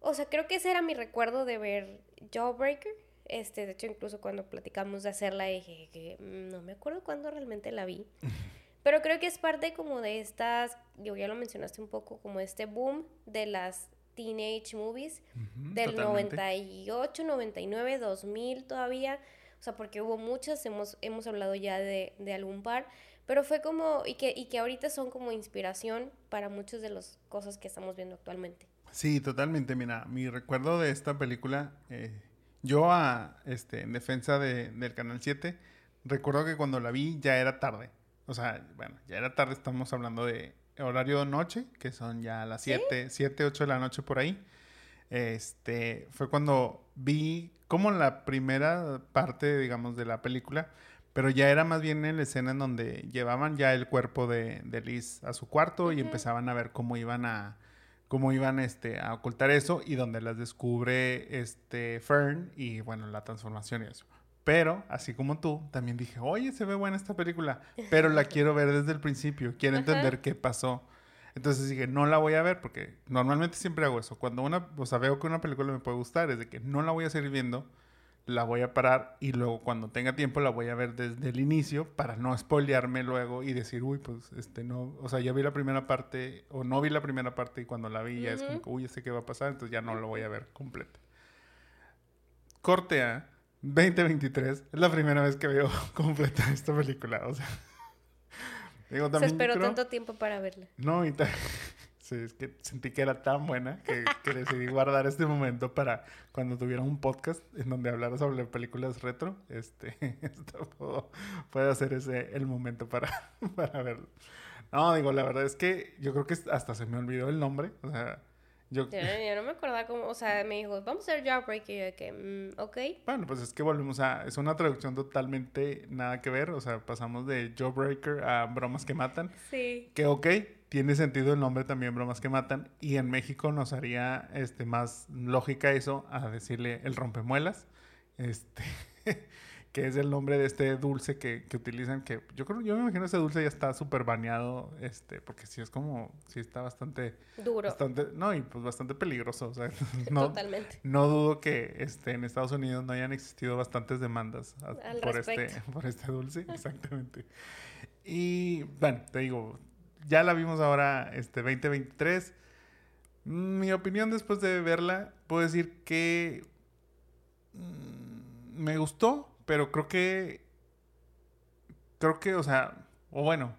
o sea, creo que ese era mi recuerdo de ver Jawbreaker este, de hecho, incluso cuando platicamos de hacerla, dije que mm, no me acuerdo cuándo realmente la vi. Pero creo que es parte como de estas, yo ya lo mencionaste un poco, como este boom de las teenage movies del 98, 99, 2000 todavía. O sea, porque hubo muchas, hemos, hemos hablado ya de, de algún par, pero fue como, y que, y que ahorita son como inspiración para muchas de las cosas que estamos viendo actualmente. Sí, totalmente. Mira, mi recuerdo de esta película, eh, yo, a, este, en defensa de, del Canal 7, recuerdo que cuando la vi ya era tarde. O sea, bueno, ya era tarde, estamos hablando de horario noche, que son ya las 7, 7, 8 de la noche por ahí. Este, fue cuando vi como la primera parte, digamos, de la película, pero ya era más bien en la escena en donde llevaban ya el cuerpo de, de Liz a su cuarto y empezaban a ver cómo iban a, cómo iban este, a ocultar eso y donde las descubre este Fern y bueno, la transformación y eso. Pero, así como tú, también dije, oye, se ve buena esta película, pero la quiero ver desde el principio, quiero entender qué pasó. Entonces dije, no la voy a ver porque normalmente siempre hago eso. Cuando una, o sea, veo que una película me puede gustar, es de que no la voy a seguir viendo la voy a parar y luego cuando tenga tiempo la voy a ver desde el inicio para no spoilearme luego y decir, uy, pues este no, o sea, ya vi la primera parte o no vi la primera parte y cuando la vi ya es como, uy, sé qué va a pasar, entonces ya no lo voy a ver completa. Corte A, 2023, es la primera vez que veo completa esta película, o sea. Digo, también Se esperó tanto tiempo para verla. No, y es que sentí que era tan buena que, decidí guardar este momento para cuando tuviera un podcast en donde hablara sobre películas retro. Este, esto puedo, hacer ese el momento para, para verlo. No, digo, la verdad es que yo creo que hasta se me olvidó el nombre. O sea, yo... yo no me acordaba cómo, o sea, me dijo, vamos a hacer Jawbreak y yo que, mm, ok. Bueno, pues es que volvemos a, es una traducción totalmente nada que ver, o sea, pasamos de Jawbreaker a Bromas que Matan. Sí. Que ok, tiene sentido el nombre también, Bromas que Matan, y en México nos haría este, más lógica eso a decirle el rompemuelas, este... que es el nombre de este dulce que, que, utilizan, que yo creo, yo me imagino ese dulce ya está súper baneado, este, porque sí es como, sí está bastante... Duro. Bastante, no, y pues bastante peligroso, o sea, no, Totalmente. no dudo que este, en Estados Unidos no hayan existido bastantes demandas por, este, por este dulce, exactamente. Y, bueno, te digo, ya la vimos ahora, este, 2023. Mi opinión después de verla, puedo decir que mm, me gustó, pero creo que creo que, o sea, o bueno,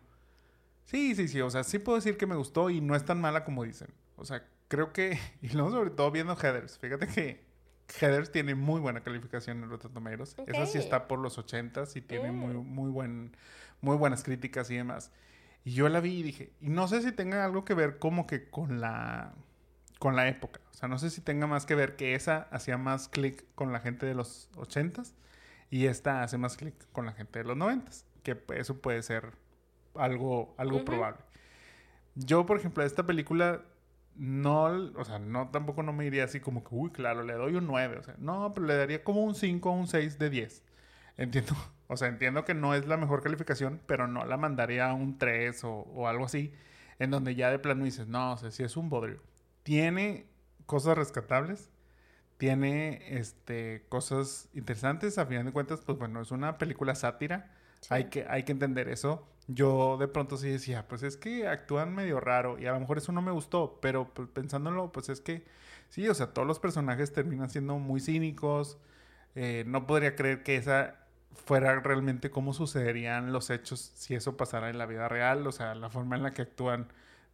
sí, sí, sí, o sea, sí puedo decir que me gustó y no es tan mala como dicen. O sea, creo que, y luego sobre todo viendo Heathers, fíjate que Heathers tiene muy buena calificación en Rotten Tomatoes. Esa sí está por los 80 y tiene muy, muy, buen, muy buenas críticas y demás. Y yo la vi y dije, y no sé si tenga algo que ver como que con la, con la época. O sea, no sé si tenga más que ver que esa hacía más clic con la gente de los 80s y esta hace más clic con la gente de los 90s. Que eso puede ser algo, algo probable. Yo, por ejemplo, a esta película no, o sea, no tampoco no me iría así como que, uy, claro, le doy un 9, o sea, no, pero le daría como un 5 o un 6 de 10. Entiendo, o sea, entiendo que no es la mejor calificación, pero no la mandaría a un 3 o, algo así, en donde ya de plano dices, no, o sea, si es un bodrio. Tiene cosas rescatables, tiene este, cosas interesantes, a final de cuentas, pues bueno, es una película sátira, hay, que, hay que entender eso yo de pronto sí decía, pues es que actúan medio raro y a lo mejor eso no me gustó, pero pues, pensándolo, pues es que sí, o sea, todos los personajes terminan siendo muy cínicos. Eh, no podría creer que esa fuera realmente cómo sucederían los hechos si eso pasara en la vida real, o sea, la forma en la que actúan,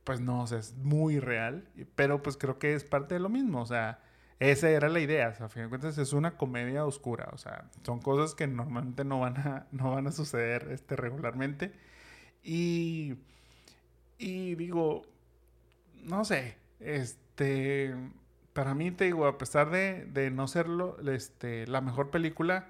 pues no, o sea, es muy real, pero pues creo que es parte de lo mismo, o sea, esa era la idea, o sea, a fin de cuentas es una comedia oscura, o sea, son cosas que normalmente no van a, no van a suceder este, regularmente. Y, y digo, no sé, este, para mí te digo, a pesar de, de no serlo este, la mejor película,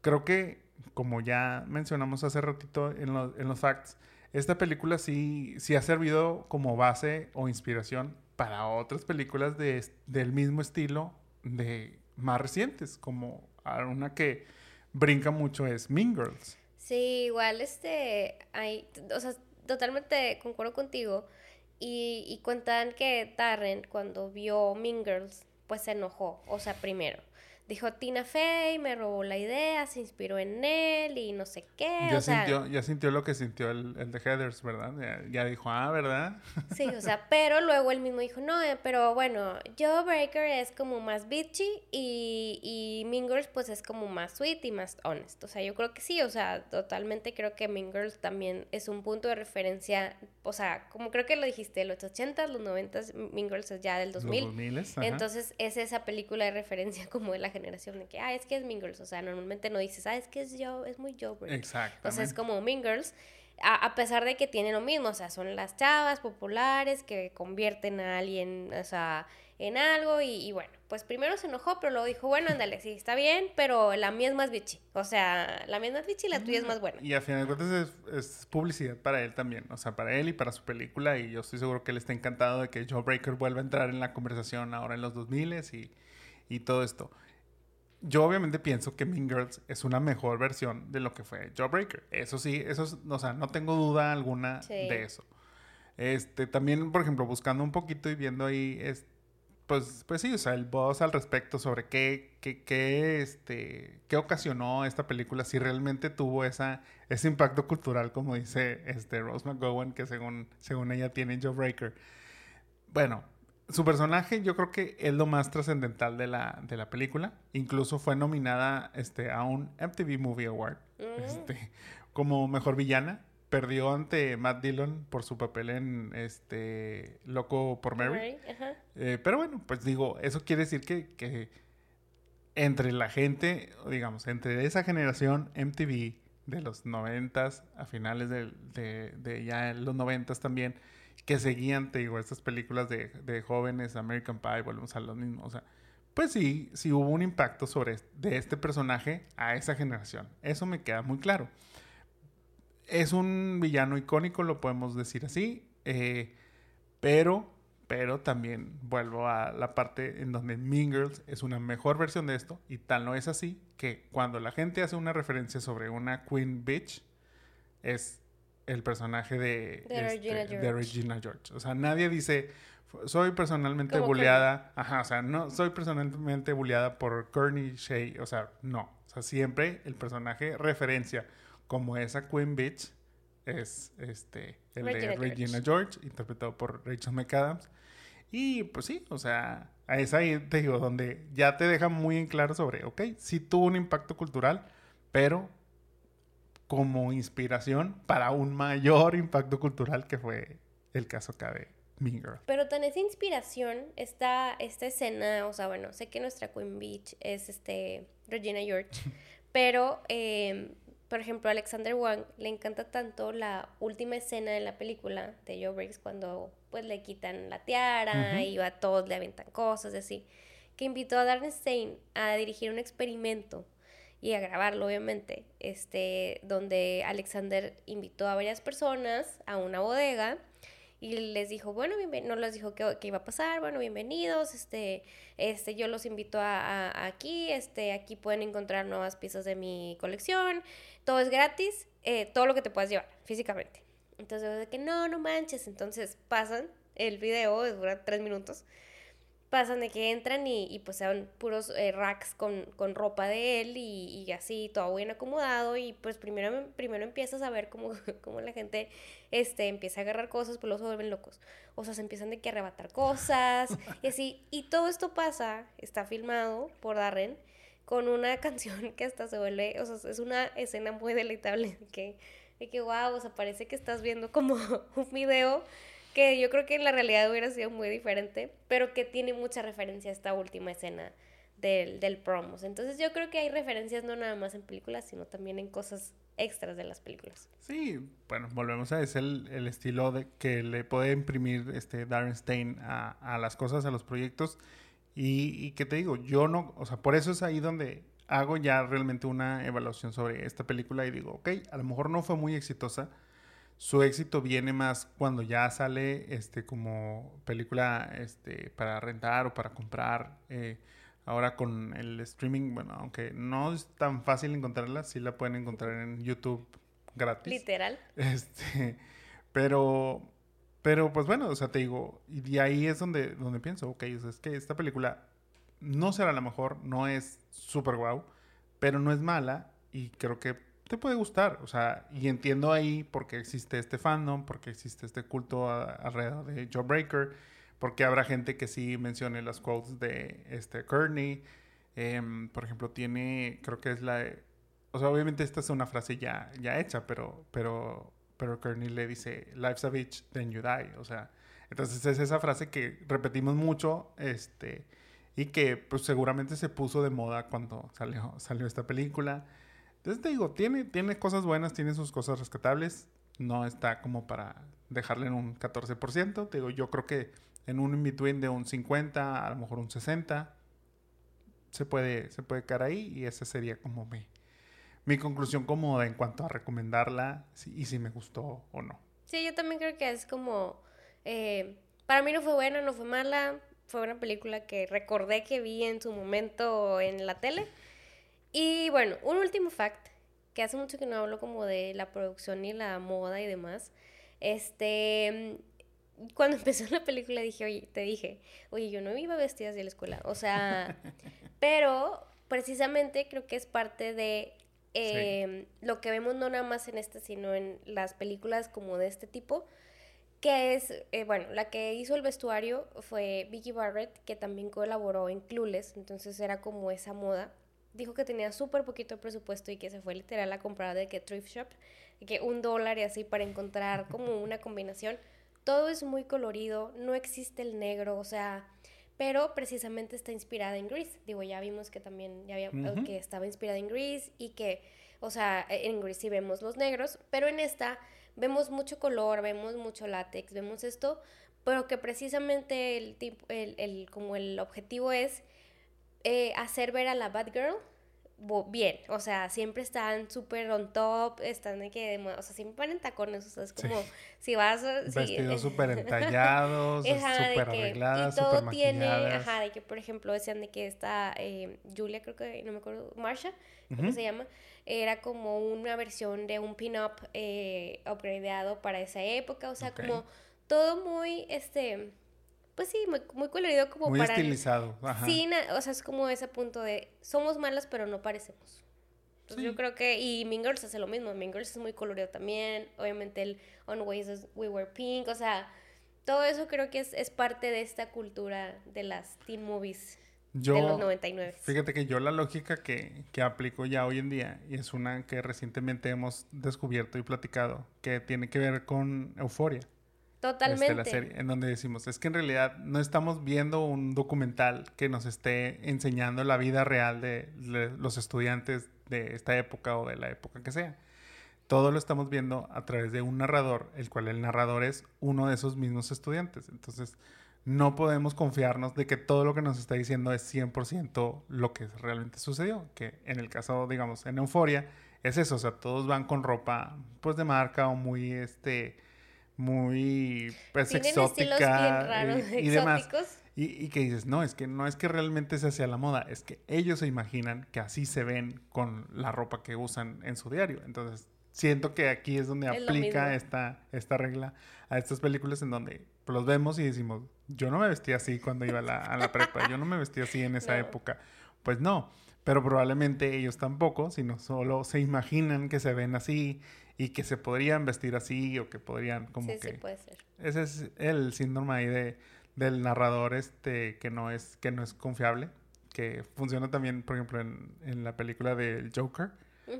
creo que, como ya mencionamos hace ratito en, en los facts, esta película sí, sí ha servido como base o inspiración para otras películas de, del mismo estilo de más recientes, como una que brinca mucho es Mean Girls. Sí, igual, este, hay, o sea, totalmente concuerdo contigo. Y, y cuentan que Darren, cuando vio Mean Girls, pues se enojó, o sea, primero dijo Tina Fey, me robó la idea, se inspiró en él y no sé qué. Ya, sintió, ya sintió lo que sintió el, el de Heathers, ¿verdad? Ya, dijo, ah, ¿verdad? Sí, o sea, pero luego él mismo dijo, no, eh, pero bueno, Joe Breaker es como más bitchy y, y Mean Girls pues es como más sweet y más honest. O sea, yo creo que sí, o sea, totalmente creo que Mean Girls también es un punto de referencia, o sea, como creo que lo dijiste, los 80s, los 90s, Mean Girls es ya del 2000. Los 2000 Entonces es esa película de referencia como de la generación de que, ah, es que es Mean Girls. O sea, normalmente no dices, ah, es que es yo, es muy Joe Exacto. Entonces es como Mean Girls. A, pesar de que tiene lo mismo, o sea, son las chavas populares que convierten a alguien, o sea, en algo y, bueno, pues primero se enojó, pero luego dijo, bueno, ándale, sí, está bien, pero la mía es más bitchy. O sea, la mía es más bitchy y la tuya es más buena. Y al final de cuentas es, publicidad para él también, o sea, para él y para su película y yo estoy seguro que él está encantado de que Joe Breaker vuelva a entrar en la conversación ahora en los 2000 y, y todo esto yo obviamente pienso que Mean Girls es una mejor versión de lo que fue Jawbreaker. Eso sí, eso o sea, no tengo duda alguna de eso. Este, también, por ejemplo, buscando un poquito y viendo ahí, es, pues, pues sí, o sea, el voz al respecto sobre qué, qué, qué, este, qué ocasionó esta película, si realmente tuvo esa, ese impacto cultural, como dice este, Rose McGowan, que según, según ella tiene Jawbreaker. Bueno, su personaje yo creo que es lo más trascendental de la, de la película. Incluso fue nominada este, a un MTV Movie Award mm. este, como mejor villana. Perdió ante Matt Dillon por su papel en este Loco por Mary. Eh, pero bueno, pues digo, eso quiere decir que, que entre la gente, digamos, entre esa generación MTV de los noventas a finales de, de, de ya los noventas también, que seguían, te digo, estas películas de, de jóvenes, American Pie, volvemos a lo mismo. O sea, pues sí, sí hubo un impacto sobre de este personaje a esa generación. Eso me queda muy claro. Es un villano icónico, lo podemos decir así, eh, pero, pero también vuelvo a la parte en donde Mean Girls es una mejor versión de esto y tal no es así que cuando la gente hace una referencia sobre una Queen Bitch es el personaje de, de, Regina, George. O sea, nadie dice, soy personalmente bulleada. Ajá, o sea, no, soy personalmente bulleada por Courtney Shea. O sea, no. O sea, siempre el personaje referencia como esa Queen Bitch es este, el de Regina George, interpretado por Rachel McAdams. Y pues sí, o sea, es ahí, te digo, donde ya te deja muy en claro sobre, ok, sí tuvo un impacto cultural, pero como inspiración para un mayor impacto cultural que fue el caso acá de Mean Girl. Pero tan esa inspiración, esta, esta escena, o sea, bueno, sé que nuestra Queen Beach es este Regina George, pero em, por ejemplo, a Alexander Wang le encanta tanto la última escena de la película de Joe Briggs cuando pues le quitan la tiara y a todos le aventan cosas y así, que invitó a Darren Stein a dirigir un experimento y a grabarlo obviamente, este, donde Alexander invitó a varias personas a una bodega y les dijo, bueno, no les dijo que, iba a pasar, bueno, bienvenidos, este, este, yo los invito a, aquí, este, aquí pueden encontrar nuevas piezas de mi colección, todo es gratis, eh, todo lo que te puedas llevar físicamente. Entonces, de que no, no manches, entonces pasan el video, dura tres minutos, pasan de que entran y, y pues sean puros eh, racks con, con, ropa de él y, y, así, todo bien acomodado y pues primero, primero empiezas a ver cómo, cómo la gente este, empieza a agarrar cosas, pues los vuelven locos. O sea, se empiezan de que arrebatar cosas y así. Y todo esto pasa, está filmado por Darren con una canción que hasta se vuelve, o sea, es una escena muy deleitable que, de que wow, o sea, parece que estás viendo como un video que yo creo que en la realidad hubiera sido muy diferente, pero que tiene mucha referencia a esta última escena del, del promos. Entonces yo creo que hay referencias no nada más en películas, sino también en cosas extras de las películas. Sí, bueno, volvemos a es el, el estilo de que le puede imprimir este Darren Stein a, a las cosas, a los proyectos. Y, y que te digo, yo no, o sea, por eso es ahí donde hago ya realmente una evaluación sobre esta película y digo, ok, a lo mejor no fue muy exitosa, su éxito viene más cuando ya sale este como película este para rentar o para comprar eh, ahora con el streaming bueno aunque no es tan fácil encontrarla sí la pueden encontrar en YouTube gratis. Literal. Este pero pero pues bueno o sea te digo y de ahí es donde donde pienso ok es que esta película no será la mejor no es super guau pero no es mala y creo que te puede gustar. O sea, y entiendo ahí por qué existe este fandom, por qué existe este culto alrededor de Joe Breaker, porque habrá gente que sí mencione las quotes de este Kearney. Em, por ejemplo, tiene, creo que es la... O sea, obviamente esta es una frase ya, ya hecha, pero, pero, pero Kearney le dice, life's a bitch, then you die. O sea, entonces es esa frase que repetimos mucho, este, y que pues seguramente se puso de moda cuando salió, salió esta película. Entonces te digo, tiene, tiene cosas buenas, tiene sus cosas rescatables. No está como para dejarle en un 14%. Te digo, yo creo que en un in-between de un 50, a lo mejor un 60, se puede, se puede caer ahí y esa sería como mi, mi conclusión cómoda en cuanto a recomendarla y si me gustó o no. Sí, yo también creo que es como... Eh, para mí no fue buena, no fue mala. Fue una película que recordé que vi en su momento en la tele. Y bueno, un último fact, que hace mucho que no hablo como de la producción y la moda y demás. Este, cuando empezó la película dije, oye, te dije, oye, yo no iba vestida de la escuela. O sea, pero precisamente creo que es parte de em, lo que vemos no nada más en este, sino en las películas como de este tipo, que es, eh, bueno, la que hizo el vestuario fue Vicky Barrett, que también colaboró en Clueless, entonces era como esa moda dijo que tenía súper poquito presupuesto y que se fue literal a comprar de que thrift shop, que un dólar y así para encontrar como una combinación. Todo es muy colorido, no existe el negro, o sea, pero precisamente está inspirada en Grease. Digo, ya vimos que también ya había, que estaba inspirada en Grease y que, o sea, en Grease sí vemos los negros, pero en esta vemos mucho color, vemos mucho látex, vemos esto, pero que precisamente el, tipo, el, el como el objetivo es eh, hacer ver a la Bad Girl bien, o sea, siempre están súper on top, están de que, o sea, siempre ponen tacones, o sea, es como, si vas... Vestidos súper entallados, súper arregladas, Y todo tiene, ajá, de que, por ejemplo, decían de que esta eh, Julia, creo que, no me acuerdo, Marsha, ¿cómo se llama? Era como una versión de un pin-up eh, upgradeado para esa época, o sea, como todo muy, este pues sí, muy, muy colorido como muy estilizado. Ajá. Sí, o sea, es como ese punto de somos malas pero no parecemos. Entonces yo creo que, y Mean Girls hace lo mismo, Mean Girls es muy colorido también, obviamente el On Ways We Were Pink, o sea, todo eso creo que es, es parte de esta cultura de las teen movies. Yo, de los 99. Fíjate que yo la lógica que, que aplico ya hoy en día, y es una que recientemente hemos descubierto y platicado, que tiene que ver con euforia. Totalmente. Este, la serie, en donde decimos, es que en realidad no estamos viendo un documental que nos esté enseñando la vida real de, de los estudiantes de esta época o de la época que sea. Todo lo estamos viendo a través de un narrador, el cual el narrador es uno de esos mismos estudiantes. Entonces, no podemos confiarnos de que todo lo que nos está diciendo es 100% lo que realmente sucedió. Que en el caso, digamos, en Euforia, es eso. O sea, todos van con ropa, pues, de marca o muy, este, muy, pues, Tienen exótica. bien raros, y, y demás. Y, y que dices, no, es que no es que realmente se hacia la moda, es que ellos se imaginan que así se ven con la ropa que usan en su diario. Entonces, siento que aquí es donde Es aplica esta, esta regla a estas películas en donde los vemos y decimos, yo no me vestía así cuando iba a la, a la prepa, yo no me vestía así en esa No. época. Pues no, pero probablemente ellos tampoco, sino solo se imaginan que se ven así y que se podrían vestir así o que podrían como Sí, que... sí, puede ser. Ese es el síndrome ahí de, del narrador este que no es que no es confiable, que funciona también, por ejemplo, en, en la película del Joker.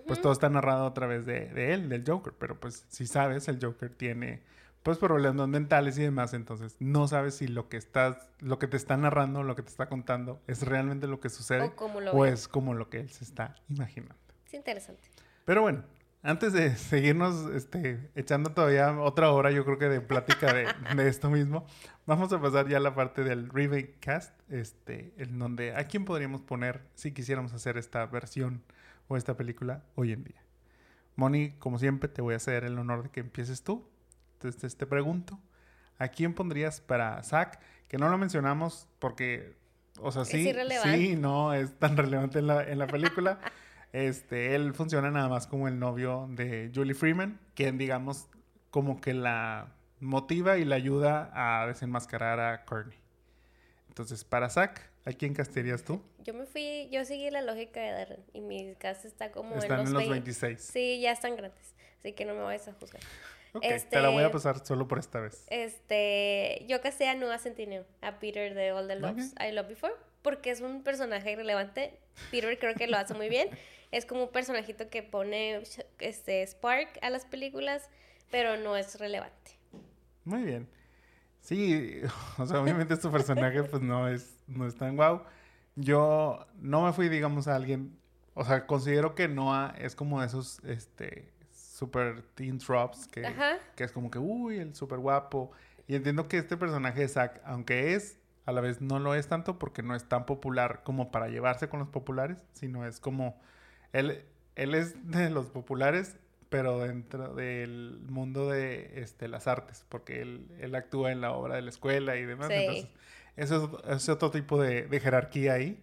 Pues todo está narrado a través de, de él, del Joker, pero pues si sabes, el Joker tiene pues problemas mentales y demás, entonces no sabes si lo que estás, lo que te está narrando, lo que te está contando es realmente lo que sucede O como lo o es como lo que él se está imaginando. Es interesante. Pero bueno, antes de seguirnos este, echando todavía otra hora, yo creo que de plática de, de esto mismo, vamos a pasar ya a la parte del remake cast, este, en donde a quién podríamos poner si quisiéramos hacer esta versión o esta película hoy en día. Moni, como siempre, te voy a hacer el honor de que empieces tú. Entonces te pregunto, ¿a quién pondrías para Zack? Que no lo mencionamos porque, o sea, sí, sí, no es tan relevante en la, en la película. Este, él funciona nada más como el novio de Julie Freeman, quien digamos como que la motiva y la ayuda a desenmascarar a Courtney. Entonces, para Zack, ¿a quién castearías tú? Yo me fui, yo seguí la lógica de Darren y mi casa está como Están en los, en los 20. 26. Sí, ya están grandes, así que no me vayas a juzgar. Ok, Este- te la voy a pasar solo por esta vez. Este, yo casé a Noah Centineo, a Peter de All the Loves. I Love Before, porque es un personaje irrelevante. Peter creo que lo hace muy bien. Es como un personajito que pone este Spark a las películas, pero no es relevante. Muy bien. Sí, o sea, obviamente su personaje pues no es, no es tan guau. Yo no me fui, digamos, a alguien, o sea, considero que Noah es como de esos, este, super teen tropes que, Ajá. que es como que, uy, el súper guapo. Y entiendo que este personaje de Zack, aunque es, a la vez no lo es tanto porque no es tan popular como para llevarse con los populares, sino es como, él, él es de los populares, pero dentro del mundo de este, las artes, porque él, él actúa en la obra de la escuela y demás. Sí. Entonces, eso es, es otro tipo de, de jerarquía ahí.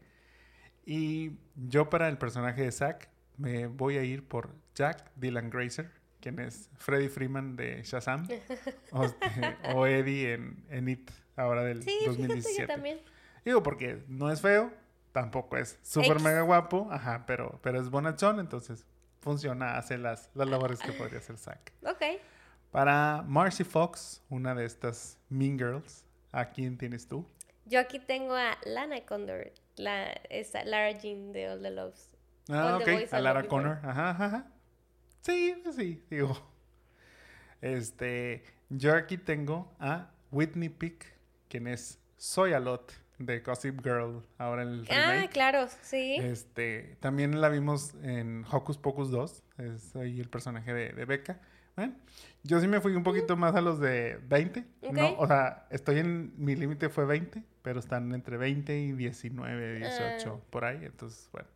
Y yo para el personaje de Zack me voy a ir por Jack Dylan Grazer, quien es Freddie Freeman de Shazam, o, este, o Eddie en, en It, ahora del Sí, fíjate, 2017. yo también. Digo, porque no es feo, tampoco es súper mega guapo, ajá, pero, pero es bonachón, entonces funciona, hace las, las labores que podría hacer Zack. Ok. Para Marcy Fox, una de estas Mean Girls, ¿a quién tienes tú? Yo aquí tengo a Lana Condor, la, esa Lara Jean de All the Loves. Ah, All ok, a Lara. Connor, ajá, ajá. Sí, sí, digo. Este, yo aquí tengo a Whitney Peak, quien es Soy a Lot de Gossip Girl, ahora en el Ah, remake. claro, sí. Este, también la vimos en Hocus Pocus 2, es ahí el personaje de, de Becca. Bueno, yo sí me fui un poquito más a los de 20, ¿no? Ok. O sea, estoy en, mi límite fue 20, pero están entre 20 y 19, 18, Ah. por ahí. Entonces, bueno,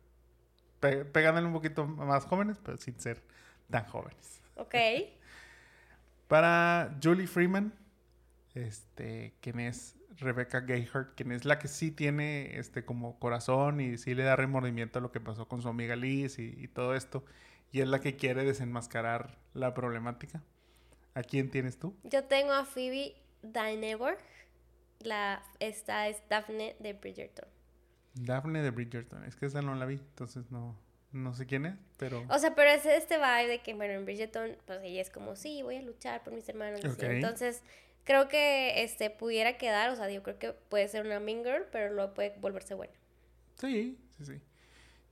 pe- pegándole un poquito más jóvenes, pero sin ser tan jóvenes. Ok. Para Julie Freeman, este, quien es Rebecca Gayheart, quien es la que sí tiene este como corazón y sí le da remordimiento a lo que pasó con su amiga Liz y, y todo esto, y es la que quiere desenmascarar la problemática. ¿A quién tienes tú? Yo tengo a Phoebe Dynevor. La, esta es Daphne de Bridgerton. Daphne de Bridgerton. Es que esa no la vi, entonces no, no sé quién es, pero... O sea, pero es este vibe de que, bueno, en Bridgerton, pues ella es como, sí, voy a luchar por mis hermanos. Entonces, creo que este pudiera quedar, o sea, yo creo que puede ser una mean girl, pero luego puede volverse buena. Sí, sí, sí.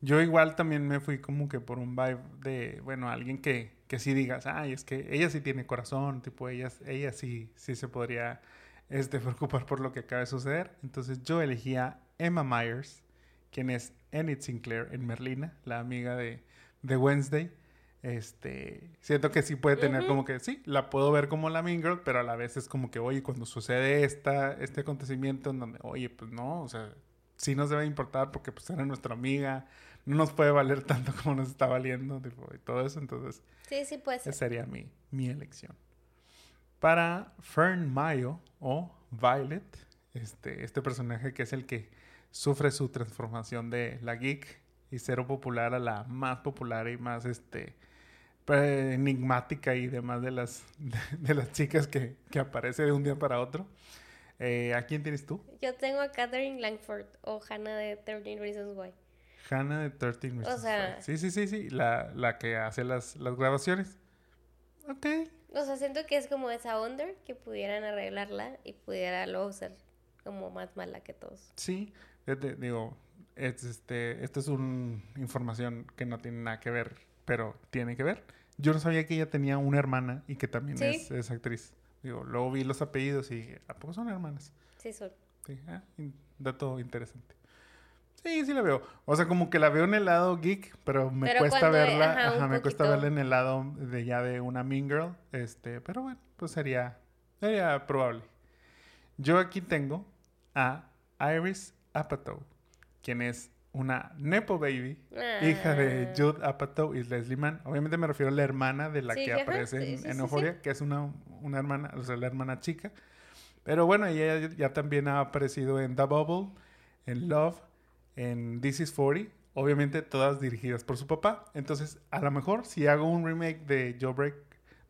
Yo igual también me fui como que por un vibe de, bueno, alguien que, que sí digas, ay, es que ella sí tiene corazón, tipo, ella, ella sí, sí se podría este, preocupar por lo que acaba de suceder. Entonces yo elegí a Emma Myers, quien es Enid Sinclair en Merlina, la amiga de, de Wednesday. Este, siento que sí puede tener como que, sí, la puedo ver como la Mean Girl, pero a la vez es como que, oye, cuando sucede esta, este acontecimiento en donde, oye, pues no, o sea, sí nos debe importar porque pues era nuestra amiga, no nos puede valer tanto como nos está valiendo, y todo eso, entonces. Sí, sí puede ser. Esa sería mi, mi elección. Para Fern Mayo o Violet, este, este personaje que es el que sufre su transformación de la geek y cero popular a la más popular y más este enigmática y demás de las, de, las chicas que, que, aparece de un día para otro. Eh, ¿A quién tienes tú? Yo tengo a Catherine Langford o Hannah de 13 Reasons Why. Hannah de 13 Reasons o sea, Sí, sí, sí, sí, la, la que hace las, las grabaciones. Ok. O sea, siento que es como esa onda que pudieran arreglarla y pudiera luego ser como más mala que todos. Sí, digo, es, este, esta es una información que no tiene nada que ver, pero tiene que ver. Yo no sabía que ella tenía una hermana y que también es, actriz. Digo, luego vi los apellidos y dije, ¿a poco son hermanas? Sí, son. Sí, ah, dato interesante. Sí, sí la veo. O sea, como que la veo en el lado geek, pero me cuesta verla. Ajá, me cuesta verla en el lado de ya de una Mean Girl. Este, pero bueno, pues sería, sería probable. Yo aquí tengo a Iris Apatow, quien es una Nepo Baby, hija de ah. Jude Apatow y Leslie Mann. Obviamente me refiero a la hermana de la que aparece en, Euphoria, que es una, una hermana, o sea, la hermana chica. Pero bueno, ella ya también ha aparecido en The Bubble, en Love, en This is 40, obviamente todas dirigidas por su papá. Entonces, a lo mejor si hago un remake de Jawbreak,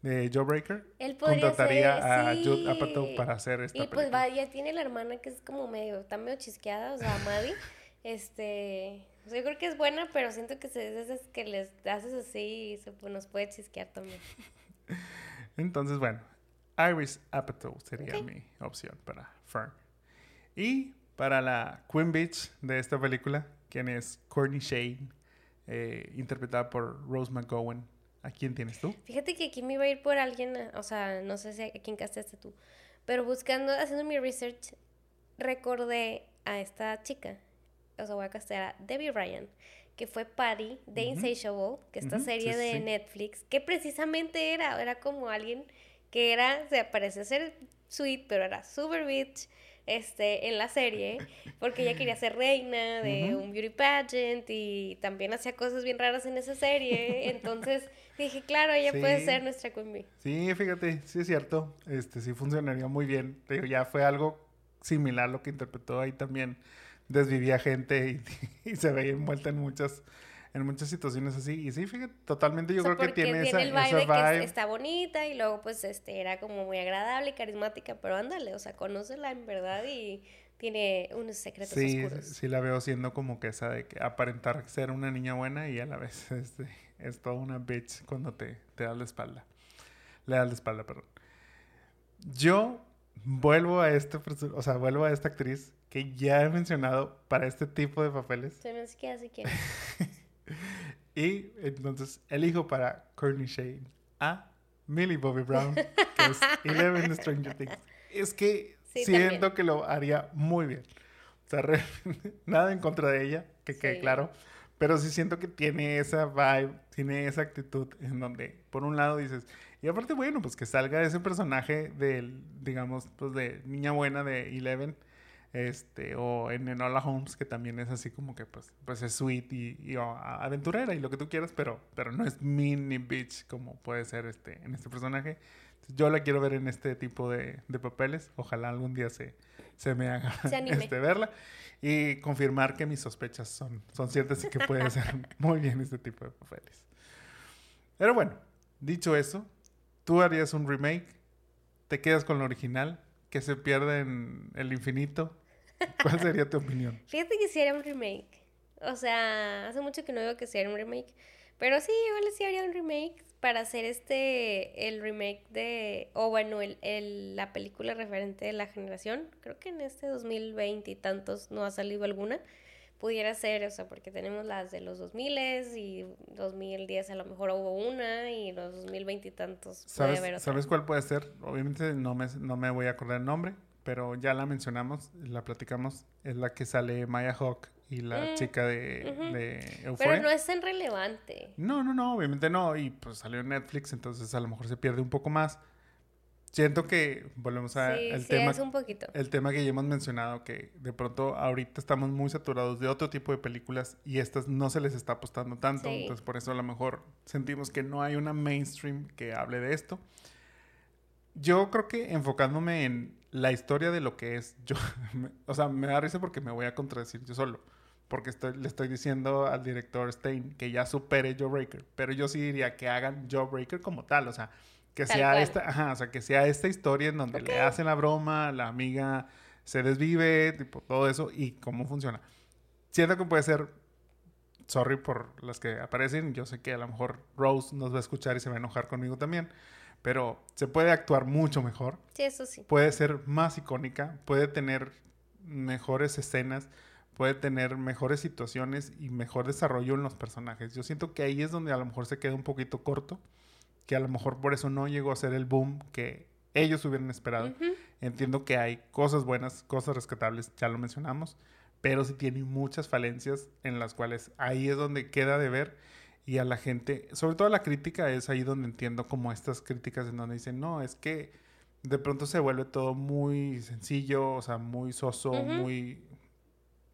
de Jawbreaker, contrataría a Jude Apatow para hacer esta Y pues va, ya tiene la hermana que es como medio, está medio chisqueada, o sea, Maddie. este, yo creo que es buena, pero siento que se veces que les haces así y se, pues, nos puede chisquear también. Entonces, bueno, Iris Apatow sería mi opción para Fern. Y para la Queen Beach de esta película, quien es Courtney Shane, eh, interpretada por Rose McGowan. ¿A quién tienes tú? Fíjate que aquí me iba a ir por alguien, o sea, no sé si a quién casteaste tú, pero buscando, haciendo mi research, recordé a esta chica, o sea, voy a castear a Debbie Ryan, que fue Patty de Insatiable, que esta serie de Netflix, que precisamente era, era como alguien que era, se parece ser sweet, pero era super bitch, este, en la serie, porque ella quería ser reina de un beauty pageant y también hacía cosas bien raras en esa serie. Entonces dije, claro, ella puede ser nuestra Queen Sí, fíjate, sí es cierto. Este, sí funcionaría muy bien. Pero ya fue algo similar lo que interpretó ahí también. Desvivía gente y, y se veía envuelta en muchas en muchas situaciones así. Y sí, fíjate, totalmente yo creo que tiene, esa, el vibe, que está bonita y luego pues este era como muy agradable y carismática, pero ándale, o sea, conócela en verdad y tiene unos secretos sí, oscuros. Sí, la veo siendo como que esa de que aparentar ser una niña buena y a la vez este, es toda una bitch cuando te, te das la espalda. Le das la espalda, perdón. Yo vuelvo a este, o sea, vuelvo a esta actriz que ya he mencionado para este tipo de papeles. Se me hace que hace quién. y entonces elijo para Courtney Shane a Millie Bobby Brown, que es Eleven Stranger Things. Es que siento que lo haría muy bien. O sea, nada en contra de ella, que quede claro. Pero sí siento que tiene esa vibe, tiene esa actitud en donde, por un lado, dices, y aparte, bueno, pues que salga ese personaje del, digamos, pues de niña buena de Eleven este, o en Enola Holmes, que también es así como que pues, pues es sweet y, aventurera y lo que tú quieras, pero, pero no es mean ni bitch como puede ser este, en este personaje. yo la quiero ver en este tipo de, papeles. Ojalá algún día se, se me haga este, verla y confirmar que mis sospechas son, son ciertas y que puede ser muy bien este tipo de papeles. Pero bueno, dicho eso, tú harías un remake, te quedas con lo original, que se pierde en el infinito ¿Cuál sería tu opinión? Fíjate que si haría un remake. O sea, hace mucho que no digo que si un remake. Pero sí, igual sí haría un remake para hacer este, el remake de, o bueno, el, la película referente de la generación. Creo que en este 2020 y tantos no ha salido alguna. pudiera ser, o sea, porque tenemos las de los 2000 y 2010 a lo mejor hubo una y los 2020 y tantos puede haber otra. ¿Sabes cuál puede ser? Obviamente no me, no me voy a acordar el nombre, pero ya la mencionamos, la platicamos, es la que sale Maya Hawk y la mm, chica de, Euphoria. Pero no es tan relevante. No, no, no, obviamente no, y pues salió en Netflix, entonces a lo mejor se pierde un poco más. Siento que volvemos a sí, el tema. Es un poquito. El tema que ya hemos mencionado, que de pronto ahorita estamos muy saturados de otro tipo de películas y estas no se les está apostando tanto. Entonces, por eso a lo mejor sentimos que no hay una mainstream que hable de esto. Yo creo que enfocándome en la historia de lo que es yo, o sea, me da risa porque me voy a contradecir yo solo. Porque estoy, le estoy diciendo al director Stein que ya supere Joe Breaker. Pero yo sí diría que hagan Joe Breaker como tal. O sea, que sea esta, ajá, o sea, que sea esta historia en donde le hacen la broma, la amiga se desvive, tipo, todo eso, y cómo funciona. Siento que puede ser, sorry por las que aparecen, yo sé que a lo mejor Rose nos va a escuchar y se va a enojar conmigo también, pero se puede actuar mucho mejor. Sí, eso sí. Puede ser más icónica, puede tener mejores escenas, puede tener mejores situaciones y mejor desarrollo en los personajes. Yo siento que ahí es donde a lo mejor se queda un poquito corto que a lo mejor por eso no llegó a ser el boom que ellos hubieran esperado. Entiendo que hay cosas buenas, cosas rescatables, ya lo mencionamos, pero sí tiene muchas falencias en las cuales ahí es donde queda de ver y a la gente, sobre todo la crítica es ahí donde entiendo como estas críticas en donde dicen, no, es que de pronto se vuelve todo muy sencillo, o sea, muy soso, muy...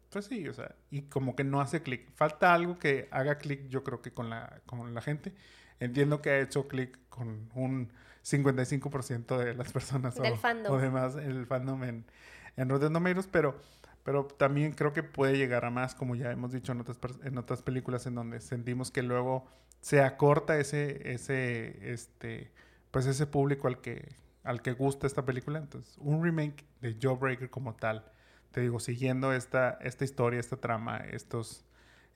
Pues sí, o sea, y como que no hace clic. Falta algo que haga clic, yo creo que con la, con la gente. Entiendo que ha hecho clic con un 55% de las personas Del o, fandom. o demás el fandom en, en Rotten Tomatoes, pero, pero también creo que puede llegar a más, como ya hemos dicho en otras, películas en donde sentimos que luego se acorta ese, ese, este, pues ese público al que, al que gusta esta película. Entonces, un remake de Jawbreaker como tal, te digo, siguiendo esta, esta historia, esta trama, estos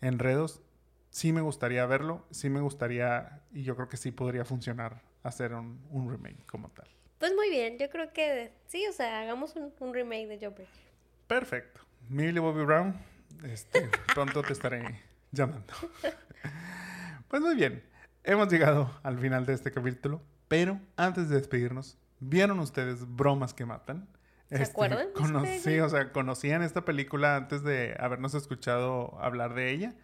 enredos, sí me gustaría verlo, sí me gustaría, y yo creo que sí podría funcionar hacer un, remake como tal. Pues muy bien, yo creo que sí, o sea, hagamos un, remake de Joker. Perfecto. Millie Bobby Brown, este, pronto te estaré llamando. pues muy bien, hemos llegado al final de este capítulo, pero antes de despedirnos, ¿vieron ustedes bromas que matan? ¿Se este, acuerdan? sí, o sea, conocían esta película antes de habernos escuchado hablar de ella.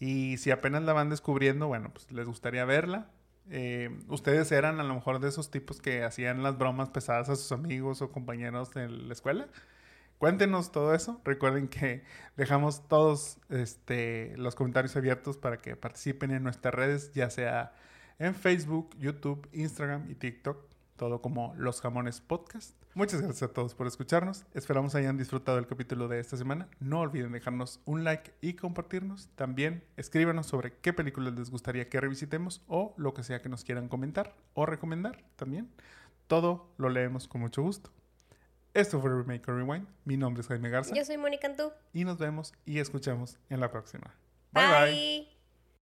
Y si apenas la van descubriendo, bueno, pues les gustaría verla. Eh, ustedes eran a lo mejor de esos tipos que hacían las bromas pesadas a sus amigos o compañeros en la escuela. Cuéntenos todo eso. Recuerden que dejamos todos este, los comentarios abiertos para que participen en nuestras redes, ya sea en Facebook, YouTube, Instagram y TikTok, todo como Los Jamones Podcast. Muchas gracias a todos por escucharnos. Esperamos hayan disfrutado el capítulo de esta semana. No olviden dejarnos un like y compartirnos. También escríbanos sobre qué películas les gustaría que revisitemos o lo que sea que nos quieran comentar o recomendar también. Todo lo leemos con mucho gusto. Esto fue Remake or Rewind. Mi nombre es Jaime Garza. Yo soy Mónica Antú. Y nos vemos y escuchamos en la próxima. bye. bye.